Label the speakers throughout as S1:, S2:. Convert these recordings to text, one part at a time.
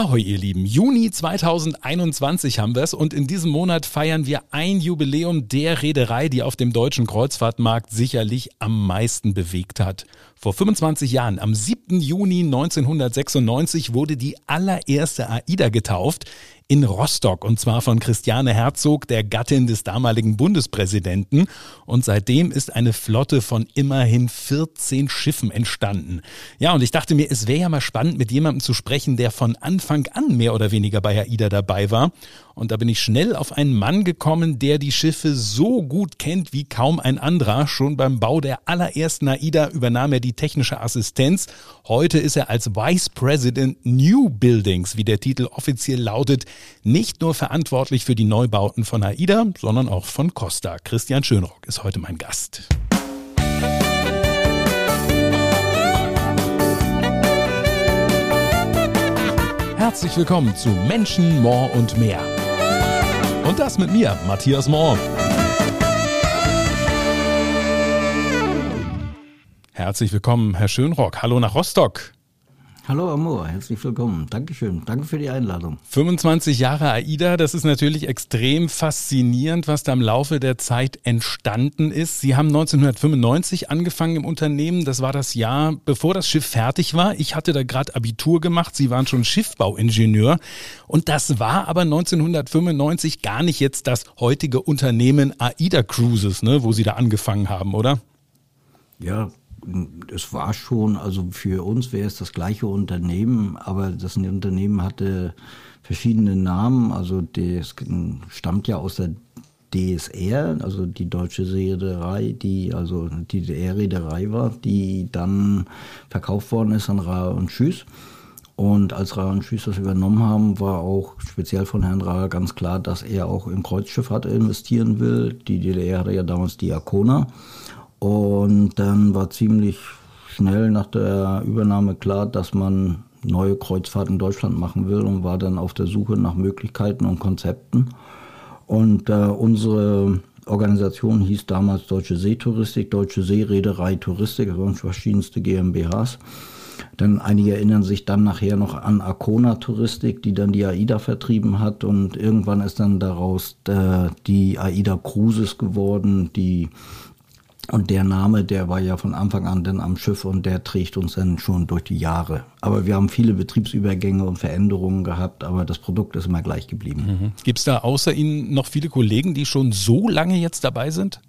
S1: Ahoi, ihr Lieben. Juni 2021 haben wir es und in diesem Monat feiern wir ein Jubiläum der Reederei, die auf dem deutschen Kreuzfahrtmarkt sicherlich am meisten bewegt hat. Vor 25 Jahren, am 7. Juni 1996, wurde die allererste AIDA getauft in Rostock und zwar von Christiane Herzog, der Gattin des damaligen Bundespräsidenten. Und seitdem ist eine Flotte von immerhin 14 Schiffen entstanden. Ja, und ich dachte mir, es wäre ja mal spannend, mit jemandem zu sprechen, der von Anfang an mehr oder weniger bei AIDA dabei war. Und da bin ich schnell auf einen Mann gekommen, der die Schiffe so gut kennt wie kaum ein anderer. Schon beim Bau der allerersten AIDA übernahm er die technische Assistenz. Heute ist er als Vice President New Buildings, wie der Titel offiziell lautet, nicht nur verantwortlich für die Neubauten von AIDA, sondern auch von Costa. Christian Schönrock ist heute mein Gast. Herzlich willkommen zu Menschen, More und mehr. Und das mit mir, Matthias Mohr. Herzlich willkommen, Herr Schönrock. Hallo nach Rostock.
S2: Hallo Amor, herzlich willkommen. Dankeschön. Danke für die Einladung.
S1: 25 Jahre AIDA, das ist natürlich extrem faszinierend, was da im Laufe der Zeit entstanden ist. Sie haben 1995 angefangen im Unternehmen. Das war das Jahr, bevor das Schiff fertig war. Ich hatte da gerade Abitur gemacht. Sie waren schon Schiffbauingenieur. Und das war aber 1995 gar nicht jetzt das heutige Unternehmen AIDA Cruises, ne, wo Sie da angefangen haben, oder?
S2: Ja, es war schon, also für uns wäre es das gleiche Unternehmen, aber das Unternehmen hatte verschiedene Namen. Also das stammt ja aus der DSR, also die deutsche Reederei, die also die DDR-Reederei war, die dann verkauft worden ist an Ra und Schüss. Und als Ra und Schüss das übernommen haben, war auch speziell von Herrn Ra ganz klar, dass er auch in Kreuzschifffahrt investieren will. Die DDR hatte ja damals die Arcona. Und dann war ziemlich schnell nach der Übernahme klar, dass man neue Kreuzfahrten in Deutschland machen will und war dann auf der Suche nach Möglichkeiten und Konzepten. Und äh, unsere Organisation hieß damals Deutsche Seetouristik, Deutsche Seereederei Touristik, also verschiedenste GmbHs. Dann einige erinnern sich dann nachher noch an Arcona Touristik, die dann die AIDA vertrieben hat und irgendwann ist dann daraus äh, die AIDA Cruises geworden, die und der Name, der war ja von Anfang an dann am Schiff und der trägt uns dann schon durch die Jahre. Aber wir haben viele Betriebsübergänge und Veränderungen gehabt, aber das Produkt ist immer gleich geblieben.
S1: Mhm. Gibt es da außer Ihnen noch viele Kollegen, die schon so lange jetzt dabei sind?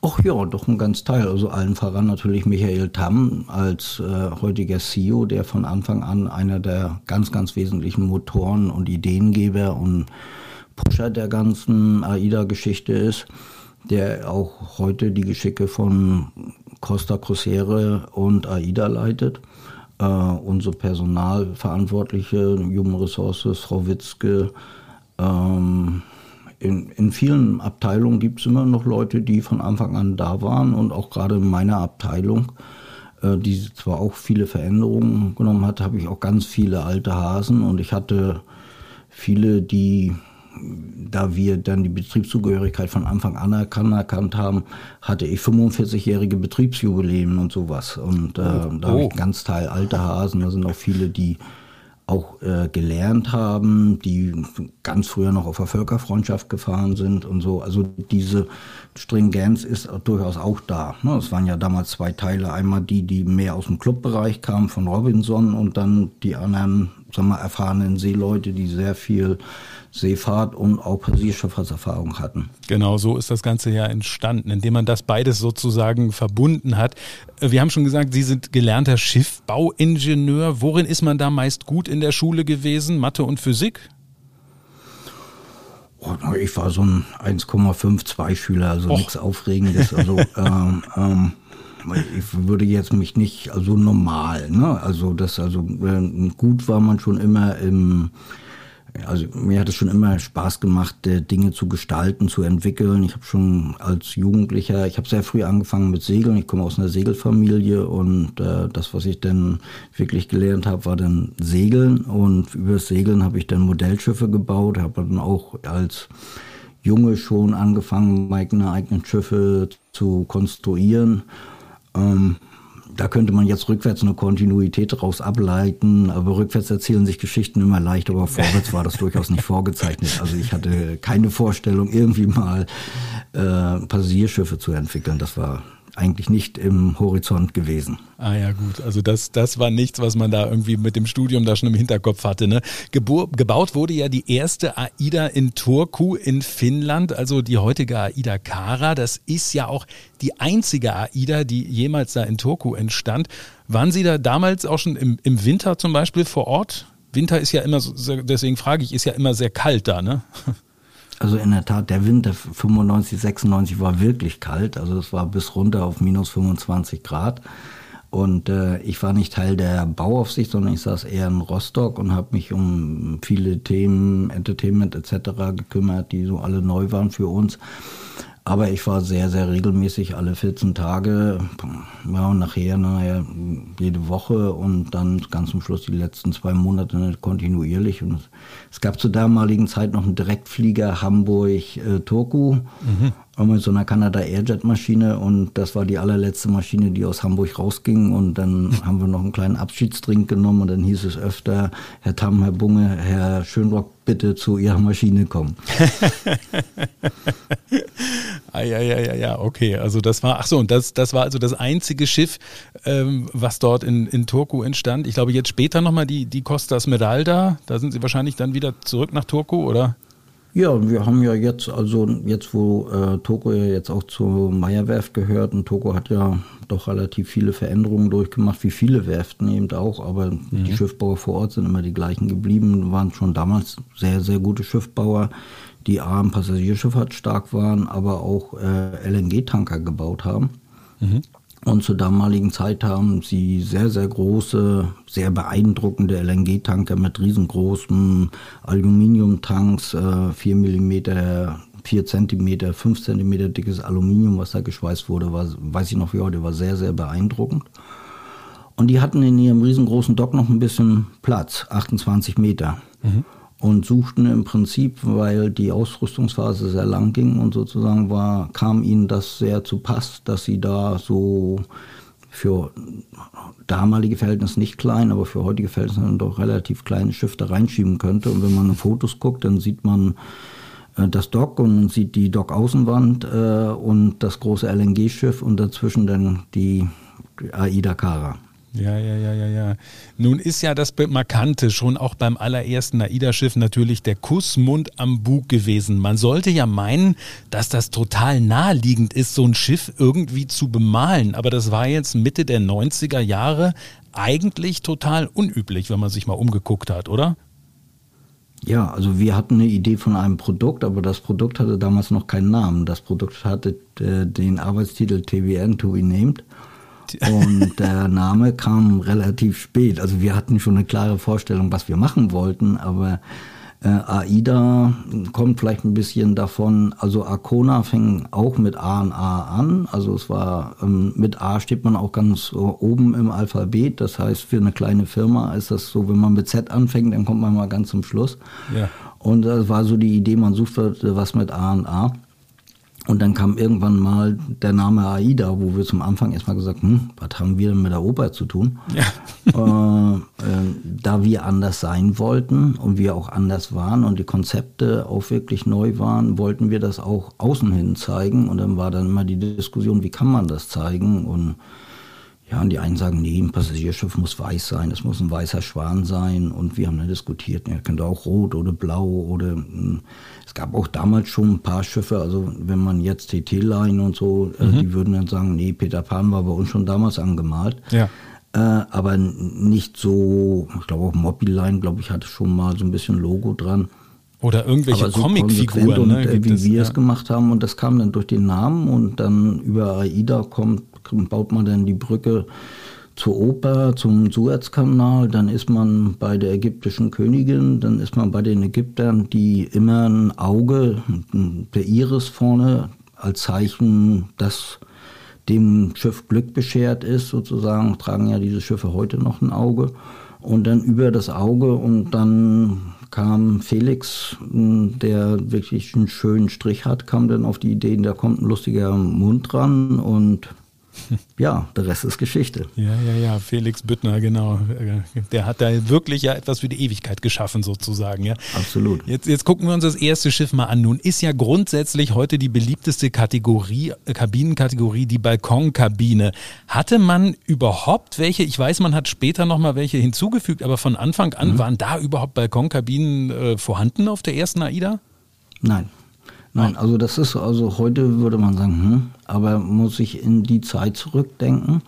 S2: Ach ja, doch ein ganz Teil. Also allen voran natürlich Michael Tamm als äh, heutiger CEO, der von Anfang an einer der ganz, ganz wesentlichen Motoren und Ideengeber und Pusher der ganzen AIDA-Geschichte ist der auch heute die Geschicke von Costa Crucere und AIDA leitet. Äh, unsere Personalverantwortliche, Human Resources, Frau Witzke. Ähm, in, in vielen Abteilungen gibt es immer noch Leute, die von Anfang an da waren und auch gerade in meiner Abteilung, äh, die zwar auch viele Veränderungen genommen hat, habe ich auch ganz viele alte Hasen und ich hatte viele, die da wir dann die Betriebszugehörigkeit von Anfang an erkannt haben, hatte ich 45-jährige Betriebsjubiläen und sowas. Und äh, oh. da habe ich ganz Teil alte Hasen. Da sind auch viele, die auch äh, gelernt haben, die ganz früher noch auf der Völkerfreundschaft gefahren sind und so. Also diese Stringenz ist durchaus auch da. Ne? Es waren ja damals zwei Teile. Einmal die, die mehr aus dem Clubbereich kamen von Robinson und dann die anderen, sagen wir, erfahrenen Seeleute, die sehr viel Seefahrt und auch Passagierschifffahrtserfahrung hatten.
S1: Genau, so ist das Ganze ja entstanden, indem man das beides sozusagen verbunden hat. Wir haben schon gesagt, Sie sind gelernter Schiffbauingenieur. Worin ist man da meist gut in der Schule gewesen? Mathe und Physik?
S2: Oh, ich war so ein 1,52 Schüler, also Och. nichts Aufregendes. Also ähm, ähm, ich würde jetzt mich nicht, also normal, ne? Also das, also äh, gut war man schon immer im also mir hat es schon immer Spaß gemacht, Dinge zu gestalten, zu entwickeln. Ich habe schon als Jugendlicher, ich habe sehr früh angefangen mit Segeln. Ich komme aus einer Segelfamilie und äh, das, was ich dann wirklich gelernt habe, war dann Segeln. Und über das Segeln habe ich dann Modellschiffe gebaut, habe dann auch als Junge schon angefangen, meine eigenen Schiffe zu konstruieren. Ähm, da könnte man jetzt rückwärts eine Kontinuität daraus ableiten, aber rückwärts erzählen sich Geschichten immer leicht, aber vorwärts war das durchaus nicht vorgezeichnet. Also ich hatte keine Vorstellung, irgendwie mal äh, Passagierschiffe zu entwickeln. Das war eigentlich nicht im Horizont gewesen.
S1: Ah ja, gut. Also das, das war nichts, was man da irgendwie mit dem Studium da schon im Hinterkopf hatte. Ne? Gebur gebaut wurde ja die erste AIDA in Turku in Finnland, also die heutige AIDA Kara. Das ist ja auch die einzige AIDA, die jemals da in Turku entstand. Waren Sie da damals auch schon im, im Winter zum Beispiel vor Ort? Winter ist ja immer, deswegen frage ich, ist ja immer sehr kalt da, ne?
S2: Also in der Tat, der Winter 95, 96 war wirklich kalt. Also es war bis runter auf minus 25 Grad. Und äh, ich war nicht Teil der Bauaufsicht, sondern ich saß eher in Rostock und habe mich um viele Themen, Entertainment etc. gekümmert, die so alle neu waren für uns. Aber ich war sehr, sehr regelmäßig alle 14 Tage, ja, und nachher, nachher jede Woche und dann ganz zum Schluss die letzten zwei Monate kontinuierlich. Und es gab zur damaligen Zeit noch einen Direktflieger Hamburg-Turku. Mhm mit so einer Canada Airjet Maschine und das war die allerletzte Maschine, die aus Hamburg rausging und dann haben wir noch einen kleinen Abschiedstrink genommen und dann hieß es öfter, Herr Tam, Herr Bunge, Herr Schönrock, bitte zu Ihrer Maschine kommen.
S1: ah, ja, ja, ja, ja, okay. Also das war, ach so, und das, das war also das einzige Schiff, ähm, was dort in, in Turku entstand. Ich glaube, jetzt später nochmal die, die Costa Smeralda, da sind Sie wahrscheinlich dann wieder zurück nach Turku, oder?
S2: Ja, wir haben ja jetzt, also jetzt wo äh, Toko ja jetzt auch zur Meierwerft gehört und Toko hat ja doch relativ viele Veränderungen durchgemacht, wie viele Werften eben auch, aber mhm. die Schiffbauer vor Ort sind immer die gleichen geblieben, waren schon damals sehr, sehr gute Schiffbauer, die A im Passagierschifffahrt stark waren, aber auch äh, LNG-Tanker gebaut haben. Mhm. Und zur damaligen Zeit haben sie sehr, sehr große, sehr beeindruckende LNG-Tanker mit riesengroßen Aluminiumtanks, äh, 4 mm, 4 cm, 5 cm dickes Aluminium, was da geschweißt wurde, war, weiß ich noch wie heute, war sehr, sehr beeindruckend. Und die hatten in ihrem riesengroßen Dock noch ein bisschen Platz, 28 Meter. Mhm und suchten im Prinzip, weil die Ausrüstungsphase sehr lang ging und sozusagen war, kam ihnen das sehr zu Pass, dass sie da so für damalige Verhältnisse nicht klein, aber für heutige Verhältnisse doch relativ kleine Schiffe reinschieben könnte. Und wenn man in Fotos guckt, dann sieht man äh, das Dock und sieht die Dockaußenwand äh, und das große LNG-Schiff und dazwischen dann die Aida Kara.
S1: Ja, ja, ja, ja, ja. Nun ist ja das Markante schon auch beim allerersten AIDA-Schiff natürlich der Kussmund am Bug gewesen. Man sollte ja meinen, dass das total naheliegend ist, so ein Schiff irgendwie zu bemalen. Aber das war jetzt Mitte der 90er Jahre eigentlich total unüblich, wenn man sich mal umgeguckt hat, oder?
S2: Ja, also wir hatten eine Idee von einem Produkt, aber das Produkt hatte damals noch keinen Namen. Das Produkt hatte äh, den Arbeitstitel TVN, To Be Named. Und der Name kam relativ spät. Also wir hatten schon eine klare Vorstellung, was wir machen wollten, aber äh, AIDA kommt vielleicht ein bisschen davon, also Arcona fing auch mit A und A an. Also es war, ähm, mit A steht man auch ganz oben im Alphabet. Das heißt, für eine kleine Firma ist das so, wenn man mit Z anfängt, dann kommt man mal ganz zum Schluss. Ja. Und das war so die Idee, man sucht was mit A und A. Und dann kam irgendwann mal der Name AIDA, wo wir zum Anfang erstmal gesagt, hm, was haben wir denn mit der Oper zu tun? Ja. äh, äh, da wir anders sein wollten und wir auch anders waren und die Konzepte auch wirklich neu waren, wollten wir das auch außen hin zeigen. Und dann war dann immer die Diskussion, wie kann man das zeigen? Und ja, und die einen sagen, nee, ein Passagierschiff muss weiß sein, es muss ein weißer Schwan sein. Und wir haben dann diskutiert, ja, könnte auch rot oder blau oder mh, hm, es gab auch damals schon ein paar Schiffe, also wenn man jetzt TT-Line und so, äh, mhm. äh, die würden dann sagen, nee, Peter Pan war bei uns schon damals angemalt. Ja. Äh, aber nicht so, ich glaube auch Mobile glaube ich, hatte schon mal so ein bisschen Logo dran.
S1: Oder irgendwelche so Comicfiguren,
S2: ne, äh, wie es, wir ja. es gemacht haben. Und das kam dann durch den Namen und dann über AIDA kommt, baut man dann die Brücke zur Oper, zum Suezkanal, dann ist man bei der ägyptischen Königin, dann ist man bei den Ägyptern, die immer ein Auge, der Iris vorne als Zeichen, dass dem Schiff Glück beschert ist, sozusagen, tragen ja diese Schiffe heute noch ein Auge. Und dann über das Auge und dann kam Felix, der wirklich einen schönen Strich hat, kam dann auf die Idee, da kommt ein lustiger Mund dran und ja, der Rest ist Geschichte.
S1: Ja, ja, ja, Felix Büttner, genau. Der hat da wirklich ja etwas für die Ewigkeit geschaffen, sozusagen. Ja.
S2: Absolut.
S1: Jetzt, jetzt gucken wir uns das erste Schiff mal an. Nun ist ja grundsätzlich heute die beliebteste Kategorie, äh, Kabinenkategorie die Balkonkabine. Hatte man überhaupt welche? Ich weiß, man hat später nochmal welche hinzugefügt, aber von Anfang an mhm. waren da überhaupt Balkonkabinen äh, vorhanden auf der ersten AIDA?
S2: Nein. Nein, also das ist, also heute würde man sagen, hm, aber muss ich in die Zeit zurückdenken.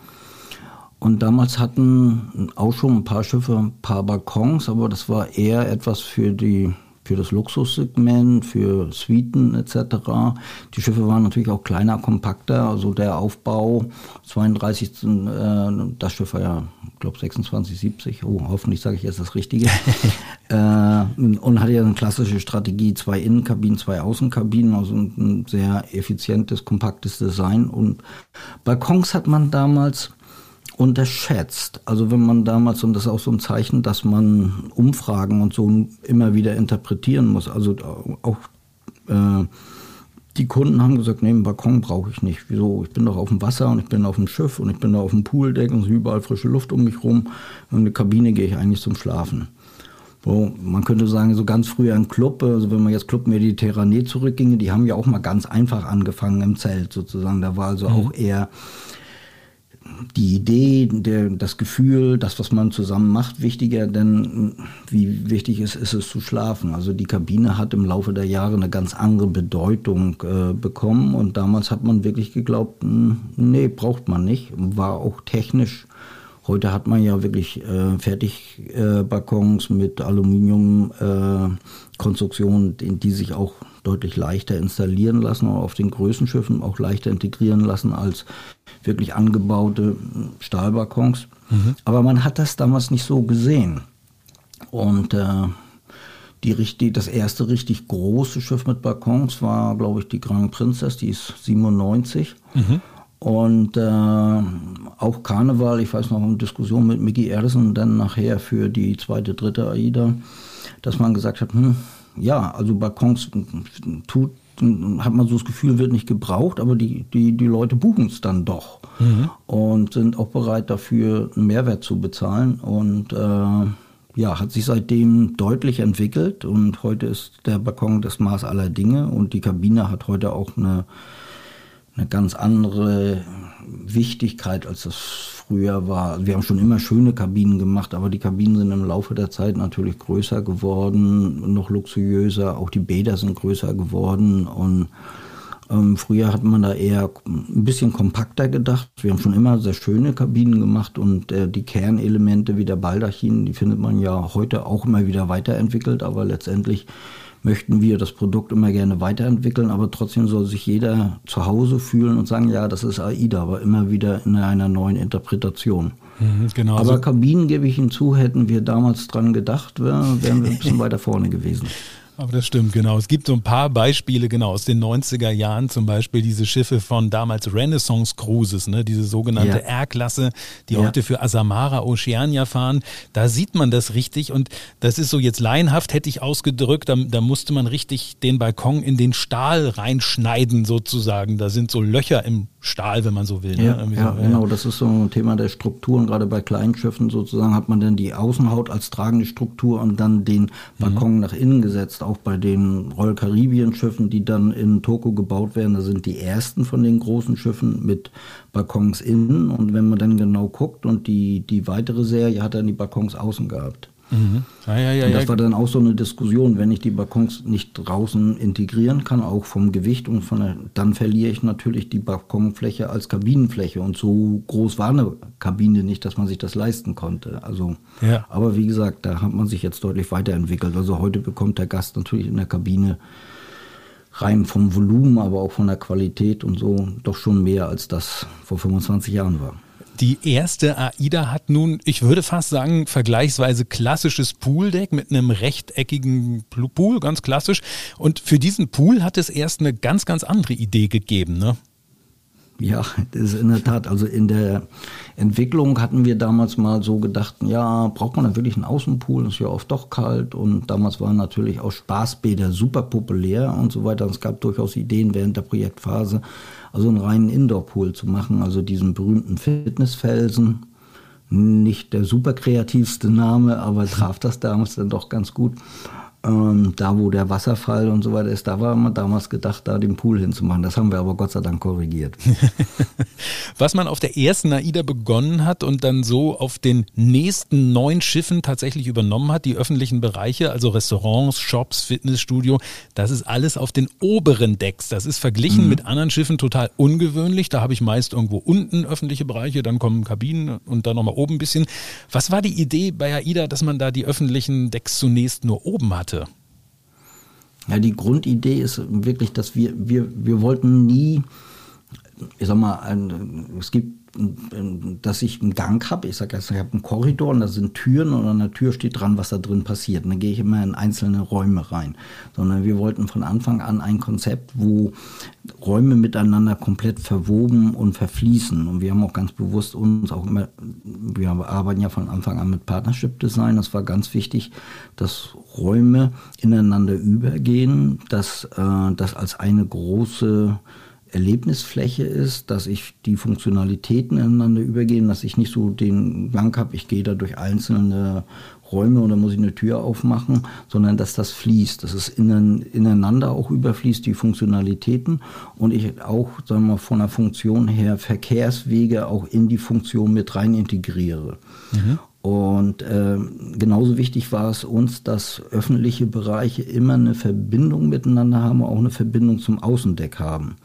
S2: Und damals hatten auch schon ein paar Schiffe ein paar Balkons, aber das war eher etwas für die für das Luxussegment, für Suiten etc. Die Schiffe waren natürlich auch kleiner, kompakter, also der Aufbau 32, äh, das Schiff war ja, ich glaube 26, 70, oh, hoffentlich sage ich jetzt das Richtige. äh, und hatte ja eine klassische Strategie, zwei Innenkabinen, zwei Außenkabinen, also ein sehr effizientes, kompaktes Design. Und Balkons hat man damals unterschätzt. Also wenn man damals, und das ist auch so ein Zeichen, dass man Umfragen und so immer wieder interpretieren muss. Also auch äh, die Kunden haben gesagt, nee, einen Balkon brauche ich nicht. Wieso? Ich bin doch auf dem Wasser und ich bin auf dem Schiff und ich bin da auf dem Pooldeck und es ist überall frische Luft um mich rum. In eine Kabine gehe ich eigentlich zum Schlafen. So, man könnte sagen, so ganz früher im Club, also wenn man jetzt Club Mediterranee zurückginge, die haben ja auch mal ganz einfach angefangen im Zelt sozusagen. Da war also mhm. auch eher die Idee, der, das Gefühl, das, was man zusammen macht, wichtiger, denn wie wichtig ist, ist es zu schlafen. Also die Kabine hat im Laufe der Jahre eine ganz andere Bedeutung äh, bekommen und damals hat man wirklich geglaubt, hm, nee, braucht man nicht. War auch technisch. Heute hat man ja wirklich äh, Fertigbalkons äh, mit Aluminiumkonstruktionen, äh, die sich auch deutlich leichter installieren lassen und auf den größten Schiffen auch leichter integrieren lassen als wirklich angebaute Stahlbalkons. Mhm. Aber man hat das damals nicht so gesehen. Und äh, die richtig, das erste richtig große Schiff mit Balkons war, glaube ich, die Grand Princess, die ist 97. Mhm. Und äh, auch Karneval, ich weiß noch, eine Diskussion mit Mickey Erson, dann nachher für die zweite, dritte AIDA, dass man gesagt hat, hm, ja, also Balkons tut hat man so das Gefühl, wird nicht gebraucht, aber die, die, die Leute buchen es dann doch mhm. und sind auch bereit dafür einen Mehrwert zu bezahlen und äh, ja, hat sich seitdem deutlich entwickelt und heute ist der Balkon das Maß aller Dinge und die Kabine hat heute auch eine, eine ganz andere Wichtigkeit, als das früher war. Wir haben schon immer schöne Kabinen gemacht, aber die Kabinen sind im Laufe der Zeit natürlich größer geworden, noch luxuriöser. Auch die Bäder sind größer geworden und ähm, früher hat man da eher ein bisschen kompakter gedacht. Wir haben schon immer sehr schöne Kabinen gemacht und äh, die Kernelemente wie der Baldachin, die findet man ja heute auch immer wieder weiterentwickelt, aber letztendlich möchten wir das Produkt immer gerne weiterentwickeln, aber trotzdem soll sich jeder zu Hause fühlen und sagen, ja, das ist AIDA, aber immer wieder in einer neuen Interpretation. Mhm, genau. Aber Kabinen, gebe ich hinzu, hätten wir damals dran gedacht, wären wir ein bisschen weiter vorne gewesen.
S1: Aber das stimmt, genau. Es gibt so ein paar Beispiele, genau, aus den 90er Jahren, zum Beispiel diese Schiffe von damals Renaissance Cruises, ne, diese sogenannte ja. R-Klasse, die ja. heute für Asamara Oceania fahren. Da sieht man das richtig und das ist so jetzt laienhaft, hätte ich ausgedrückt, da, da musste man richtig den Balkon in den Stahl reinschneiden sozusagen. Da sind so Löcher im Stahl, wenn man so will.
S2: Ne? Ja, ne? ja so, genau, das ist so ein Thema der Strukturen. Gerade bei kleinen Schiffen sozusagen hat man dann die Außenhaut als tragende Struktur und dann den Balkon mhm. nach innen gesetzt. Auch bei den Royal Caribbean Schiffen, die dann in Toko gebaut werden, da sind die ersten von den großen Schiffen mit Balkons innen. Und wenn man dann genau guckt und die, die weitere Serie hat dann die Balkons außen gehabt. Mhm. Ja, ja, ja, und das war dann auch so eine Diskussion, wenn ich die Balkons nicht draußen integrieren kann, auch vom Gewicht und von der, dann verliere ich natürlich die Balkonfläche als Kabinenfläche und so groß war eine Kabine nicht, dass man sich das leisten konnte. Also, aber wie gesagt, da hat man sich jetzt deutlich weiterentwickelt. Also heute bekommt der Gast natürlich in der Kabine rein vom Volumen, aber auch von der Qualität und so doch schon mehr als das vor 25 Jahren war.
S1: Die erste AIDA hat nun, ich würde fast sagen, vergleichsweise klassisches Pooldeck mit einem rechteckigen Pool, ganz klassisch. Und für diesen Pool hat es erst eine ganz, ganz andere Idee gegeben, ne?
S2: Ja, das ist in der Tat. Also in der Entwicklung hatten wir damals mal so gedacht, ja, braucht man da wirklich einen Außenpool? Ist ja oft doch kalt. Und damals waren natürlich auch Spaßbäder super populär und so weiter. Und es gab durchaus Ideen während der Projektphase, also einen reinen Indoor-Pool zu machen, also diesen berühmten Fitnessfelsen. Nicht der super kreativste Name, aber traf das damals dann doch ganz gut. Ähm, da, wo der Wasserfall und so weiter ist, da war man damals gedacht, da den Pool hinzumachen. Das haben wir aber Gott sei Dank korrigiert.
S1: Was man auf der ersten AIDA begonnen hat und dann so auf den nächsten neun Schiffen tatsächlich übernommen hat, die öffentlichen Bereiche, also Restaurants, Shops, Fitnessstudio, das ist alles auf den oberen Decks. Das ist verglichen mhm. mit anderen Schiffen total ungewöhnlich. Da habe ich meist irgendwo unten öffentliche Bereiche, dann kommen Kabinen und dann nochmal oben ein bisschen. Was war die Idee bei AIDA, dass man da die öffentlichen Decks zunächst nur oben hatte?
S2: Ja, die Grundidee ist wirklich, dass wir, wir, wir wollten nie, ich sag mal, ein, es gibt dass ich einen Gang habe. Ich sage jetzt, ich habe einen Korridor und da sind Türen und an der Tür steht dran, was da drin passiert. Und dann gehe ich immer in einzelne Räume rein. Sondern wir wollten von Anfang an ein Konzept, wo Räume miteinander komplett verwoben und verfließen. Und wir haben auch ganz bewusst uns auch immer, wir arbeiten ja von Anfang an mit Partnership Design. Das war ganz wichtig, dass Räume ineinander übergehen, dass äh, das als eine große Erlebnisfläche ist, dass ich die Funktionalitäten ineinander übergehen, dass ich nicht so den Gang habe, ich gehe da durch einzelne Räume oder muss ich eine Tür aufmachen, sondern dass das fließt, dass es ineinander auch überfließt, die Funktionalitäten und ich auch, sagen wir von der Funktion her Verkehrswege auch in die Funktion mit rein integriere. Mhm. Und äh, genauso wichtig war es uns, dass öffentliche Bereiche immer eine Verbindung miteinander haben, auch eine Verbindung zum Außendeck haben.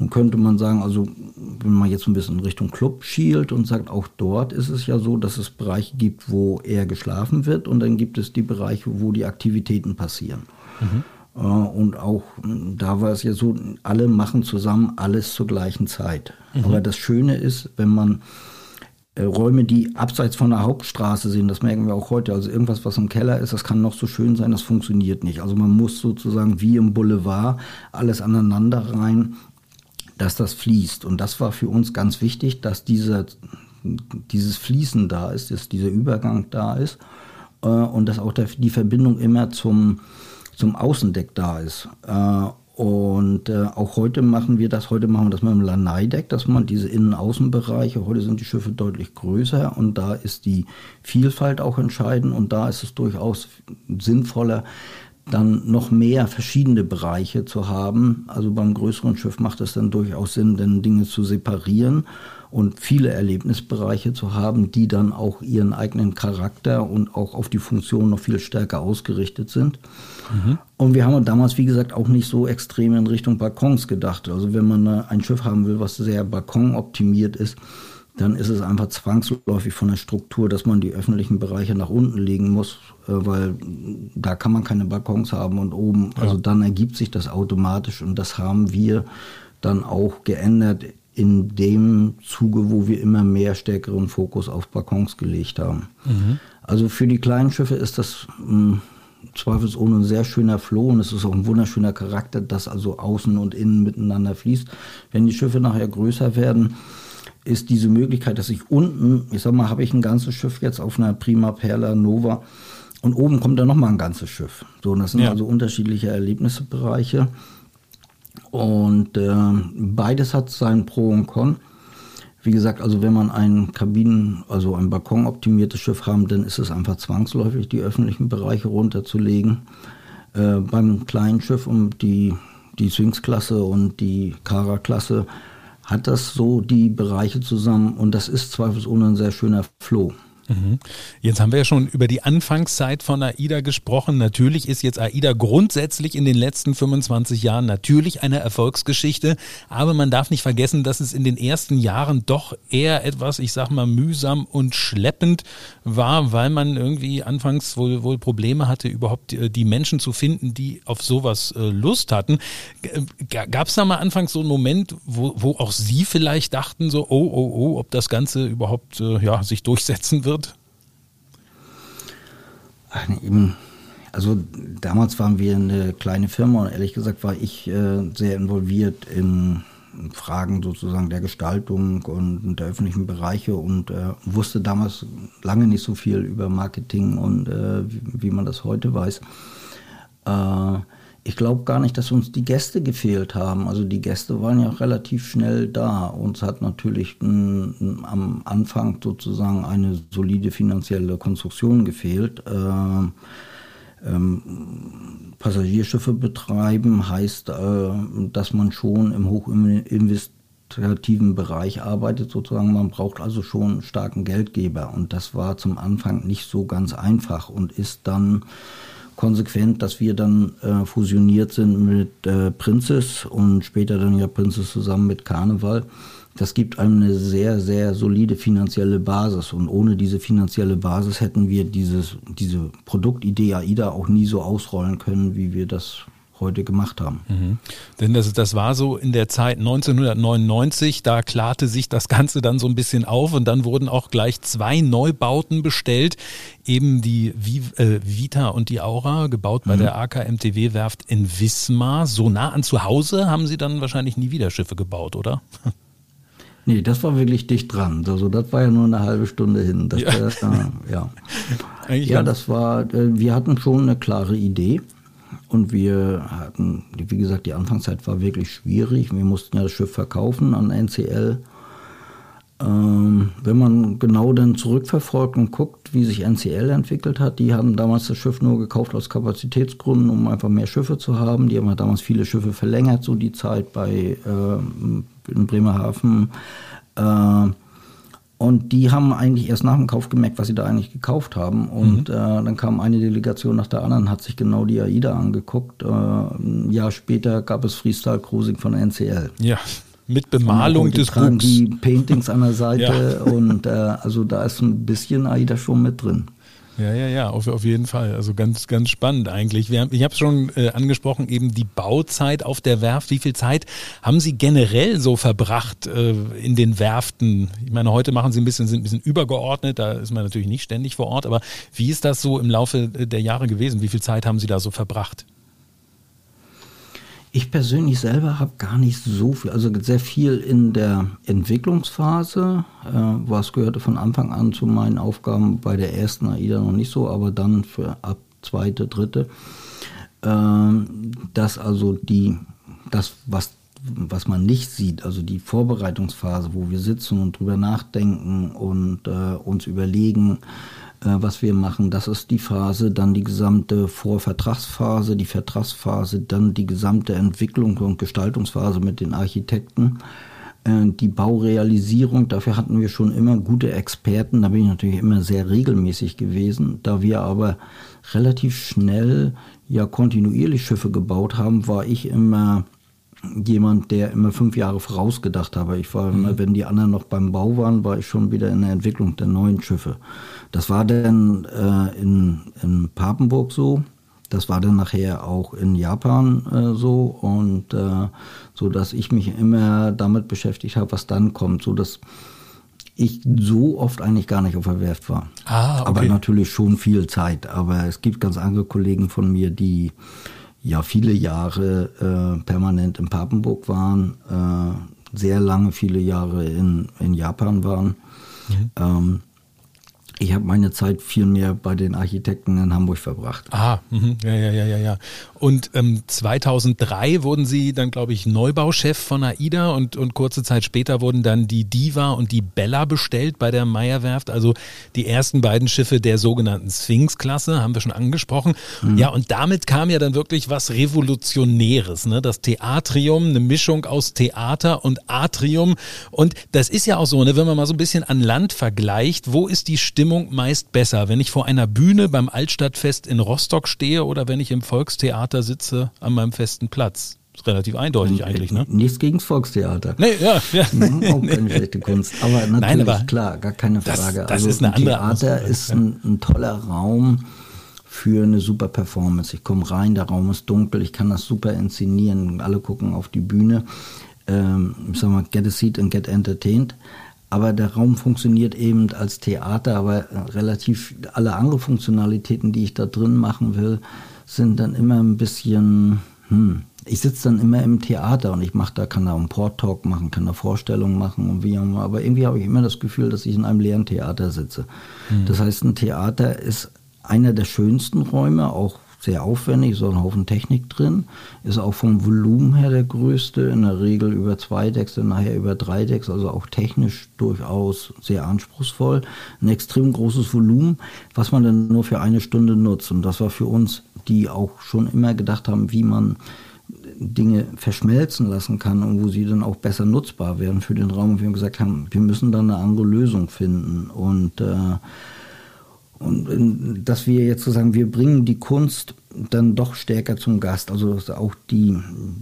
S2: Nun könnte man sagen, also wenn man jetzt ein bisschen in Richtung Club schielt und sagt, auch dort ist es ja so, dass es Bereiche gibt, wo eher geschlafen wird und dann gibt es die Bereiche, wo die Aktivitäten passieren. Mhm. Äh, und auch da war es ja so, alle machen zusammen alles zur gleichen Zeit. Mhm. Aber das Schöne ist, wenn man äh, Räume, die abseits von der Hauptstraße sind, das merken wir auch heute. Also irgendwas, was im Keller ist, das kann noch so schön sein, das funktioniert nicht. Also man muss sozusagen wie im Boulevard alles aneinander rein dass das fließt. Und das war für uns ganz wichtig, dass dieser, dieses Fließen da ist, dass dieser Übergang da ist äh, und dass auch der, die Verbindung immer zum, zum Außendeck da ist. Äh, und äh, auch heute machen wir das, heute machen wir das mit dem Lanai-Deck, dass man diese Innen-Außenbereiche, heute sind die Schiffe deutlich größer und da ist die Vielfalt auch entscheidend und da ist es durchaus sinnvoller, dann noch mehr verschiedene Bereiche zu haben. Also beim größeren Schiff macht es dann durchaus Sinn, dann Dinge zu separieren und viele Erlebnisbereiche zu haben, die dann auch ihren eigenen Charakter und auch auf die Funktion noch viel stärker ausgerichtet sind. Mhm. Und wir haben damals, wie gesagt, auch nicht so extrem in Richtung Balkons gedacht. Also wenn man ein Schiff haben will, was sehr balkonoptimiert ist, dann ist es einfach zwangsläufig von der Struktur, dass man die öffentlichen Bereiche nach unten legen muss, äh, weil da kann man keine Balkons haben und oben, ja. also dann ergibt sich das automatisch und das haben wir dann auch geändert in dem Zuge, wo wir immer mehr stärkeren Fokus auf Balkons gelegt haben. Mhm. Also für die kleinen Schiffe ist das hm, zweifelsohne ein sehr schöner Floh und es ist auch ein wunderschöner Charakter, dass also außen und innen miteinander fließt. Wenn die Schiffe nachher größer werden, ist diese Möglichkeit, dass ich unten, ich sag mal, habe ich ein ganzes Schiff jetzt auf einer Prima Perla Nova und oben kommt dann nochmal ein ganzes Schiff. So, und das sind ja. also unterschiedliche Erlebnisbereiche. Und äh, beides hat seinen Pro und Con. Wie gesagt, also wenn man ein Kabinen, also ein Balkon optimiertes Schiff haben, dann ist es einfach zwangsläufig, die öffentlichen Bereiche runterzulegen. Äh, beim kleinen Schiff um die, die Sphinx-Klasse und die Kara-Klasse hat das so die Bereiche zusammen und das ist zweifelsohne ein sehr schöner Flow.
S1: Mhm. Jetzt haben wir ja schon über die Anfangszeit von AIDA gesprochen. Natürlich ist jetzt AIDA grundsätzlich in den letzten 25 Jahren natürlich eine Erfolgsgeschichte, aber man darf nicht vergessen, dass es in den ersten Jahren doch eher etwas, ich sag mal, mühsam und schleppend war, weil man irgendwie anfangs wohl, wohl Probleme hatte, überhaupt äh, die Menschen zu finden, die auf sowas äh, Lust hatten. Gab es da mal anfangs so einen Moment, wo, wo auch Sie vielleicht dachten, so, oh, oh, oh, ob das Ganze überhaupt äh, ja, sich durchsetzen wird?
S2: Also damals waren wir eine kleine Firma und ehrlich gesagt war ich äh, sehr involviert in, Fragen sozusagen der Gestaltung und der öffentlichen Bereiche und äh, wusste damals lange nicht so viel über Marketing und äh, wie, wie, man das heute weiß. Äh, ich glaube gar nicht, dass uns die Gäste gefehlt haben. Also die Gäste waren ja auch relativ schnell da. Uns hat natürlich m, m, am Anfang sozusagen eine solide finanzielle Konstruktion gefehlt. Äh, ähm, Passagierschiffe betreiben heißt, äh, dass man schon im hochinvestitiven Bereich arbeitet, sozusagen. Man braucht also schon einen starken Geldgeber. Und das war zum Anfang nicht so ganz einfach und ist dann konsequent, dass wir dann äh, fusioniert sind mit äh, Princess und später dann ja Princess zusammen mit Karneval das gibt einem eine sehr, sehr solide finanzielle Basis. Und ohne diese finanzielle Basis hätten wir dieses, diese Produktidee AIDA auch nie so ausrollen können, wie wir das heute gemacht haben.
S1: Mhm. Denn das, das war so in der Zeit 1999, da klarte sich das Ganze dann so ein bisschen auf und dann wurden auch gleich zwei Neubauten bestellt, eben die äh, Vita und die Aura, gebaut bei mhm. der AKMTW Werft in Wismar. So nah an zu Hause haben Sie dann wahrscheinlich nie wieder Schiffe gebaut, oder?
S2: Nee, das war wirklich dicht dran. Also das war ja nur eine halbe Stunde hin. Das, ja. Äh, ja. ja, das war, äh, wir hatten schon eine klare Idee. Und wir hatten, wie gesagt, die Anfangszeit war wirklich schwierig. Wir mussten ja das Schiff verkaufen an NCL. Ähm, wenn man genau dann zurückverfolgt und guckt, wie sich NCL entwickelt hat, die haben damals das Schiff nur gekauft aus Kapazitätsgründen, um einfach mehr Schiffe zu haben. Die haben ja damals viele Schiffe verlängert, so die Zeit bei äh, in Bremerhaven. Äh, und die haben eigentlich erst nach dem Kauf gemerkt, was sie da eigentlich gekauft haben. Und mhm. äh, dann kam eine Delegation nach der anderen, hat sich genau die AIDA angeguckt. Äh, ein Jahr später gab es Freestyle Cruising von NCL.
S1: Ja mit Bemalung des
S2: Buchs. Die Paintings an der Seite ja. und äh, also da ist ein bisschen AIDA schon mit drin.
S1: Ja, ja, ja, auf, auf jeden Fall. Also ganz, ganz spannend eigentlich. Wir haben, ich habe es schon äh, angesprochen, eben die Bauzeit auf der Werft. Wie viel Zeit haben Sie generell so verbracht äh, in den Werften? Ich meine, heute machen Sie ein bisschen, sind ein bisschen übergeordnet, da ist man natürlich nicht ständig vor Ort, aber wie ist das so im Laufe der Jahre gewesen? Wie viel Zeit haben Sie da so verbracht?
S2: Ich persönlich selber habe gar nicht so viel, also sehr viel in der Entwicklungsphase. Äh, was gehörte von Anfang an zu meinen Aufgaben bei der ersten AIDA noch nicht so, aber dann für ab zweite, dritte. Äh, dass also die, das, was was man nicht sieht, also die Vorbereitungsphase, wo wir sitzen und drüber nachdenken und äh, uns überlegen, was wir machen. Das ist die Phase, dann die gesamte Vorvertragsphase, die Vertragsphase, dann die gesamte Entwicklung und Gestaltungsphase mit den Architekten. Äh, die Baurealisierung, dafür hatten wir schon immer gute Experten, da bin ich natürlich immer sehr regelmäßig gewesen. Da wir aber relativ schnell ja kontinuierlich Schiffe gebaut haben, war ich immer jemand, der immer fünf Jahre vorausgedacht habe. Ich war, mhm. wenn die anderen noch beim Bau waren, war ich schon wieder in der Entwicklung der neuen Schiffe. Das war dann äh, in, in Papenburg so. Das war dann nachher auch in Japan äh, so und äh, so, dass ich mich immer damit beschäftigt habe, was dann kommt, so dass ich so oft eigentlich gar nicht auf der Werft war. Ah, okay. Aber natürlich schon viel Zeit. Aber es gibt ganz andere Kollegen von mir, die ja viele Jahre äh, permanent in Papenburg waren, äh, sehr lange, viele Jahre in, in Japan waren. Mhm. Ähm, ich habe meine Zeit viel mehr bei den Architekten in Hamburg verbracht.
S1: Ah, mh, ja, ja, ja, ja, ja. Und ähm, 2003 wurden Sie dann, glaube ich, Neubauchef von AIDA und, und kurze Zeit später wurden dann die Diva und die Bella bestellt bei der Meyerwerft. Also die ersten beiden Schiffe der sogenannten Sphinx-Klasse, haben wir schon angesprochen. Mhm. Ja, und damit kam ja dann wirklich was Revolutionäres. Ne? Das Theatrium, eine Mischung aus Theater und Atrium. Und das ist ja auch so, ne, wenn man mal so ein bisschen an Land vergleicht, wo ist die Stimmung? Stimmung meist besser, wenn ich vor einer Bühne beim Altstadtfest in Rostock stehe oder wenn ich im Volkstheater sitze an meinem festen Platz? Ist relativ eindeutig eigentlich, ne?
S2: Nichts gegen das Volkstheater.
S1: Nee, ja, ja.
S2: Mhm, auch keine schlechte Kunst. Aber natürlich, Nein, aber klar, gar keine Frage.
S1: Das, das also ist eine andere
S2: Theater ist ein, ein toller Raum für eine super Performance. Ich komme rein, der Raum ist dunkel, ich kann das super inszenieren, alle gucken auf die Bühne. Ähm, ich sag mal, get a seat and get entertained aber der Raum funktioniert eben als Theater, aber relativ alle andere Funktionalitäten, die ich da drin machen will, sind dann immer ein bisschen hm, ich sitze dann immer im Theater und ich mache da, kann da einen Port-Talk machen, kann da Vorstellungen machen und wie auch immer. Aber irgendwie habe ich immer das Gefühl, dass ich in einem leeren Theater sitze. Mhm. Das heißt, ein Theater ist einer der schönsten Räume, auch sehr aufwendig, so ein Haufen Technik drin, ist auch vom Volumen her der größte, in der Regel über zwei Decks, dann nachher über drei Decks, also auch technisch durchaus sehr anspruchsvoll. Ein extrem großes Volumen, was man dann nur für eine Stunde nutzt. Und das war für uns, die auch schon immer gedacht haben, wie man Dinge verschmelzen lassen kann und wo sie dann auch besser nutzbar werden für den Raum. Und wir haben gesagt haben, wir müssen dann eine andere Lösung finden. Und äh, und dass wir jetzt sagen, wir bringen die Kunst dann doch stärker zum Gast. Also auch die,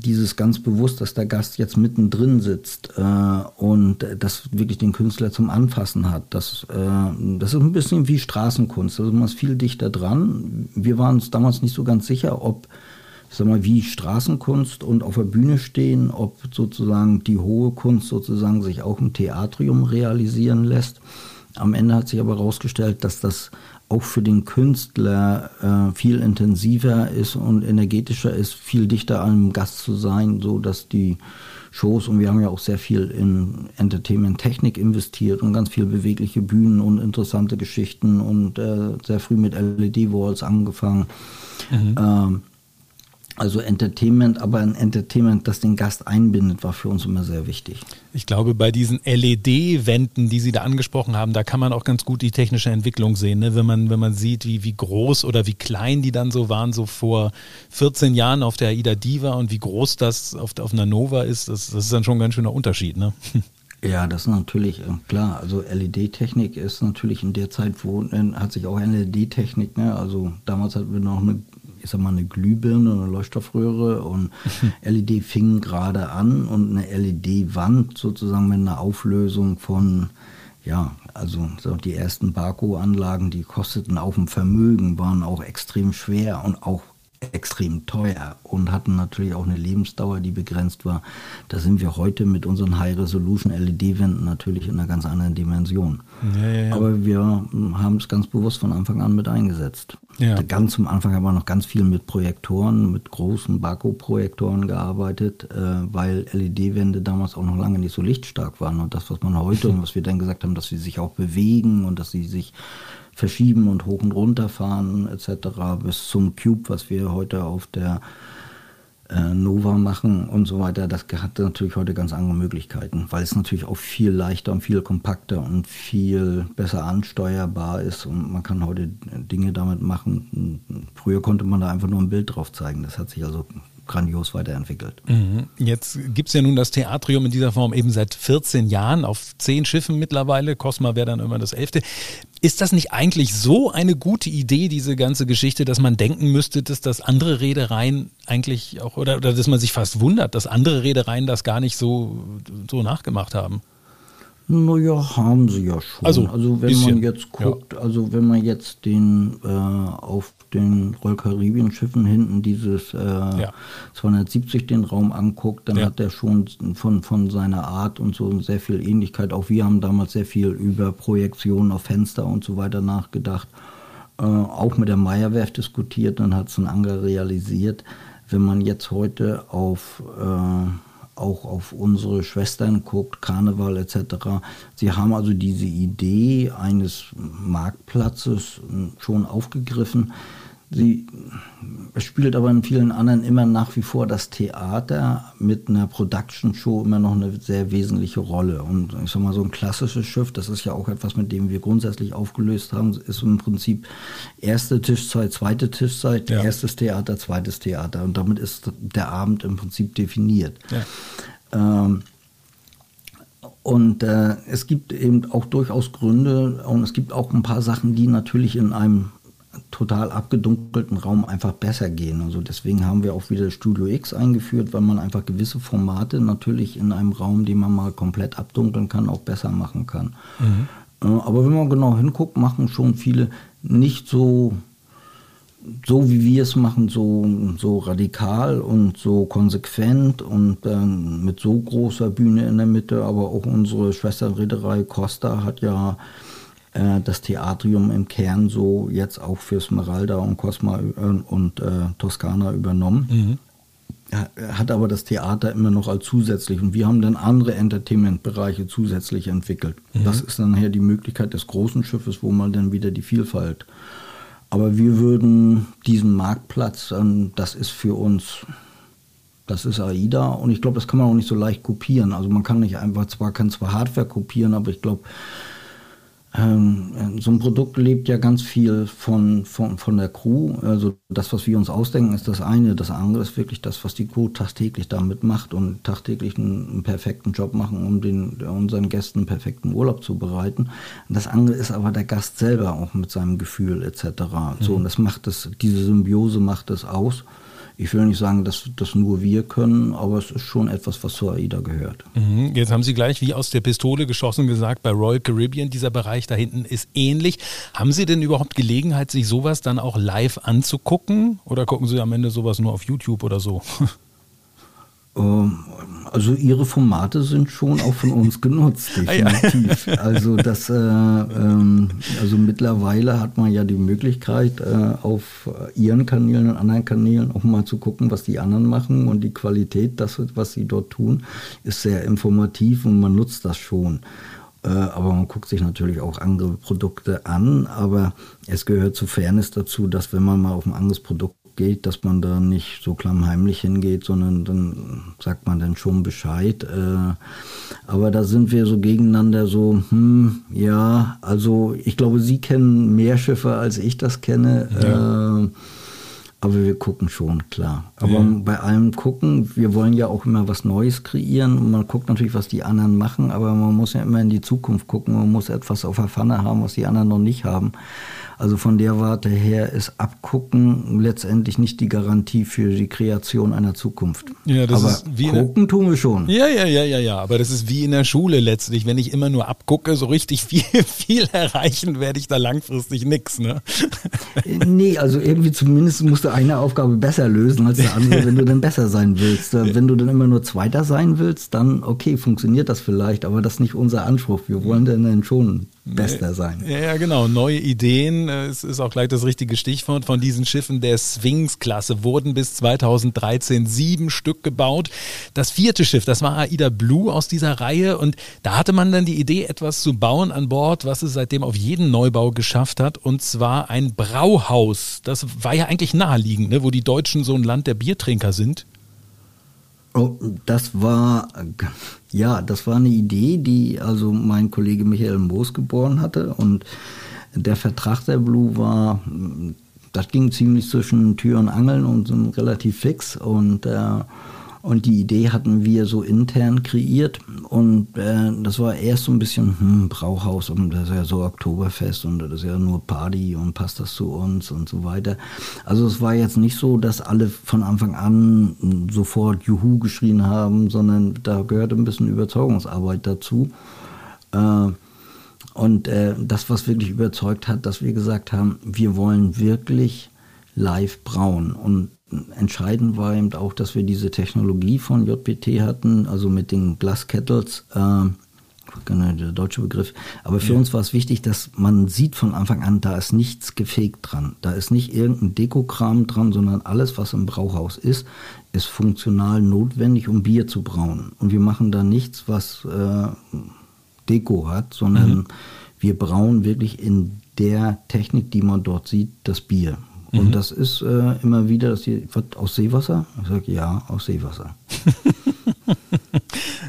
S2: dieses ganz bewusst, dass der Gast jetzt mittendrin sitzt äh, und das wirklich den Künstler zum Anfassen hat. Das, äh, das ist ein bisschen wie Straßenkunst. Also man ist viel dichter dran. Wir waren uns damals nicht so ganz sicher, ob ich sag mal, wie Straßenkunst und auf der Bühne stehen, ob sozusagen die hohe Kunst sozusagen sich auch im Theatrium realisieren lässt. Am Ende hat sich aber herausgestellt, dass das auch für den Künstler äh, viel intensiver ist und energetischer ist, viel dichter an einem Gast zu sein, so dass die Shows und wir haben ja auch sehr viel in Entertainment-Technik investiert und ganz viel bewegliche Bühnen und interessante Geschichten und äh, sehr früh mit LED-Walls angefangen. Mhm. Ähm, also Entertainment, aber ein Entertainment, das den Gast einbindet, war für uns immer sehr wichtig.
S1: Ich glaube, bei diesen LED-Wänden, die Sie da angesprochen haben, da kann man auch ganz gut die technische Entwicklung sehen. Ne? Wenn, man, wenn man sieht, wie, wie groß oder wie klein die dann so waren, so vor 14 Jahren auf der AIDA Diva und wie groß das auf, auf einer Nova ist, das, das ist dann schon ein ganz schöner Unterschied. Ne?
S2: Ja, das ist natürlich äh, klar. Also LED-Technik ist natürlich in der Zeit, wo äh, hat sich auch LED-Technik, ne? also damals hatten wir noch eine ich sag mal, eine Glühbirne, eine Leuchtstoffröhre und LED fing gerade an und eine LED-Wand sozusagen mit einer Auflösung von, ja, also so die ersten Barco-Anlagen, die kosteten auf dem Vermögen, waren auch extrem schwer und auch extrem teuer und hatten natürlich auch eine Lebensdauer, die begrenzt war. Da sind wir heute mit unseren High-Resolution LED-Wänden natürlich in einer ganz anderen Dimension. Ja, ja, ja. Aber wir haben es ganz bewusst von Anfang an mit eingesetzt. Ganz zum Anfang haben wir noch ganz viel mit Projektoren, mit großen Baku-Projektoren gearbeitet, äh, weil LED-Wände damals auch noch lange nicht so lichtstark waren. Und das, was man heute und was wir dann gesagt haben, dass sie sich auch bewegen und dass sie sich verschieben und hoch und runter fahren etc. bis zum Cube, was wir heute auf der äh, Nova machen und so weiter. Das hat natürlich heute ganz andere Möglichkeiten, weil es natürlich auch viel leichter und viel kompakter und viel besser ansteuerbar ist und man kann heute Dinge damit machen. Früher konnte man da einfach nur ein Bild drauf zeigen. Das hat sich also grandios weiterentwickelt.
S1: Mhm. Jetzt gibt es ja nun das Theatrium in dieser Form eben seit 14 Jahren auf zehn Schiffen mittlerweile. Cosma wäre dann immer das elfte. Ist das nicht eigentlich so eine gute Idee, diese ganze Geschichte, dass man denken müsste, dass das andere Reedereien eigentlich auch, oder, oder dass man sich fast wundert, dass andere Reedereien das gar nicht so, so nachgemacht haben?
S2: Naja, haben sie ja schon.
S1: Also,
S2: also wenn bisschen, man jetzt guckt, ja. also wenn man jetzt den äh, auf den Royal Caribbean Schiffen hinten dieses äh, ja. 270 den Raum anguckt, dann ja. hat der schon von, von seiner Art und so sehr viel Ähnlichkeit. Auch wir haben damals sehr viel über Projektionen auf Fenster und so weiter nachgedacht. Äh, auch mit der Meyerwerft diskutiert, dann hat es ein Anger realisiert. Wenn man jetzt heute auf äh, auch auf unsere Schwestern guckt, Karneval etc. Sie haben also diese Idee eines Marktplatzes schon aufgegriffen. Sie spielt aber in vielen anderen immer nach wie vor das Theater mit einer Production Show immer noch eine sehr wesentliche Rolle. Und ich sag mal, so ein klassisches Schiff, das ist ja auch etwas, mit dem wir grundsätzlich aufgelöst haben, ist im Prinzip erste Tischzeit, zweite Tischzeit, ja. erstes Theater, zweites Theater. Und damit ist der Abend im Prinzip definiert. Ja. Ähm, und äh, es gibt eben auch durchaus Gründe und es gibt auch ein paar Sachen, die natürlich in einem total abgedunkelten Raum einfach besser gehen. Also deswegen haben wir auch wieder Studio X eingeführt, weil man einfach gewisse Formate natürlich in einem Raum, den man mal komplett abdunkeln kann, auch besser machen kann. Mhm. Äh, aber wenn man genau hinguckt, machen schon viele nicht so so wie wir es machen, so, so radikal und so konsequent und äh, mit so großer Bühne in der Mitte. Aber auch unsere Schwesterreederei Costa hat ja äh, das Theatrium im Kern so jetzt auch für Smeralda und Cosma äh, und äh, Toskana übernommen. Mhm. hat aber das Theater immer noch als zusätzlich und wir haben dann andere Entertainment-Bereiche zusätzlich entwickelt. Mhm. Das ist dann nachher die Möglichkeit des großen Schiffes, wo man dann wieder die Vielfalt. Aber wir würden diesen Marktplatz, ähm, das ist für uns, das ist AIDA und ich glaube, das kann man auch nicht so leicht kopieren. Also man kann nicht einfach zwar kann zwar Hardware kopieren, aber ich glaube, ähm, so ein Produkt lebt ja ganz viel von, von, von der Crew. Also das, was wir uns ausdenken, ist das eine. Das andere ist wirklich das, was die Crew tagtäglich damit macht und tagtäglich einen, einen perfekten Job machen, um den, unseren Gästen einen perfekten Urlaub zu bereiten. Das andere ist aber der Gast selber auch mit seinem Gefühl etc. Mhm. So, und das macht das, diese Symbiose macht es aus ich will nicht sagen, dass das nur wir können, aber es ist schon etwas, was zur AIDA gehört.
S1: Mhm. Jetzt haben Sie gleich wie aus der Pistole geschossen gesagt, bei Royal Caribbean, dieser Bereich da hinten ist ähnlich. Haben Sie denn überhaupt Gelegenheit, sich sowas dann auch live anzugucken? Oder gucken Sie am Ende sowas nur auf YouTube oder so?
S2: Ähm, also ihre Formate sind schon auch von uns genutzt, definitiv. Also das, äh, ähm, also mittlerweile hat man ja die Möglichkeit, äh, auf ihren Kanälen und anderen Kanälen auch mal zu gucken, was die anderen machen und die Qualität, das, was sie dort tun, ist sehr informativ und man nutzt das schon. Äh, aber man guckt sich natürlich auch andere Produkte an, aber es gehört zu Fairness dazu, dass wenn man mal auf ein anderes Produkt geht, dass man da nicht so klammheimlich hingeht, sondern dann sagt man dann schon Bescheid. Äh, aber da sind wir so gegeneinander so, hm, ja, also ich glaube, Sie kennen mehr Schiffe, als ich das kenne. Ja. Äh, aber wir gucken schon, klar. Aber ja. bei allem gucken, wir wollen ja auch immer was Neues kreieren und man guckt natürlich, was die anderen machen, aber man muss ja immer in die Zukunft gucken, man muss etwas auf der Pfanne haben, was die anderen noch nicht haben. Also von der Warte her ist Abgucken letztendlich nicht die Garantie für die Kreation einer Zukunft.
S1: Ja, das aber ist wie
S2: gucken tun wir schon.
S1: Ja, ja, ja, ja, ja. Aber das ist wie in der Schule letztlich. Wenn ich immer nur abgucke, so richtig viel, viel erreichen, werde ich da langfristig nichts. Ne?
S2: Äh, nee, also irgendwie zumindest musst du eine Aufgabe besser lösen als die andere, wenn du dann besser sein willst. Äh, wenn du dann immer nur Zweiter sein willst, dann okay, funktioniert das vielleicht, aber das ist nicht unser Anspruch. Wir wollen dann schon Bester sein.
S1: Ja, ja, genau. Neue Ideen, äh, es ist auch gleich das richtige Stichwort. Von diesen Schiffen der Sphinx-Klasse wurden bis 2013 sieben Stück gebaut. Das vierte Schiff, das war Aida Blue aus dieser Reihe und da hatte man dann die Idee, etwas zu bauen an Bord, was es seitdem auf jeden Neubau geschafft hat und zwar ein Brauhaus. Das war ja eigentlich naheliegend, ne? wo die Deutschen so ein Land der Biertrinker sind.
S2: Oh, das war ja, das war eine Idee, die also mein Kollege Michael Moos geboren hatte. Und der Vertrag der Blue war, das ging ziemlich zwischen Tür und Angeln und so relativ fix. Und äh, und die Idee hatten wir so intern kreiert. Und äh, das war erst so ein bisschen hm, Brauhaus und das ist ja so Oktoberfest und das ist ja nur Party und passt das zu uns und so weiter. Also es war jetzt nicht so, dass alle von Anfang an sofort Juhu geschrien haben, sondern da gehörte ein bisschen Überzeugungsarbeit dazu. Äh, und äh, das, was wirklich überzeugt hat, dass wir gesagt haben, wir wollen wirklich live brauen. Und entscheidend war eben auch, dass wir diese Technologie von JPT hatten, also mit den Glaskettles, äh, der deutsche Begriff. Aber für ja. uns war es wichtig, dass man sieht von Anfang an, da ist nichts gefegt dran. Da ist nicht irgendein Dekokram dran, sondern alles, was im Brauhaus ist, ist funktional notwendig, um Bier zu brauen. Und wir machen da nichts, was äh, Deko hat, sondern mhm. wir brauen wirklich in der Technik, die man dort sieht, das Bier. Und mhm. das ist äh, immer wieder, dass die, was, aus Seewasser? Ich sage, ja, aus Seewasser.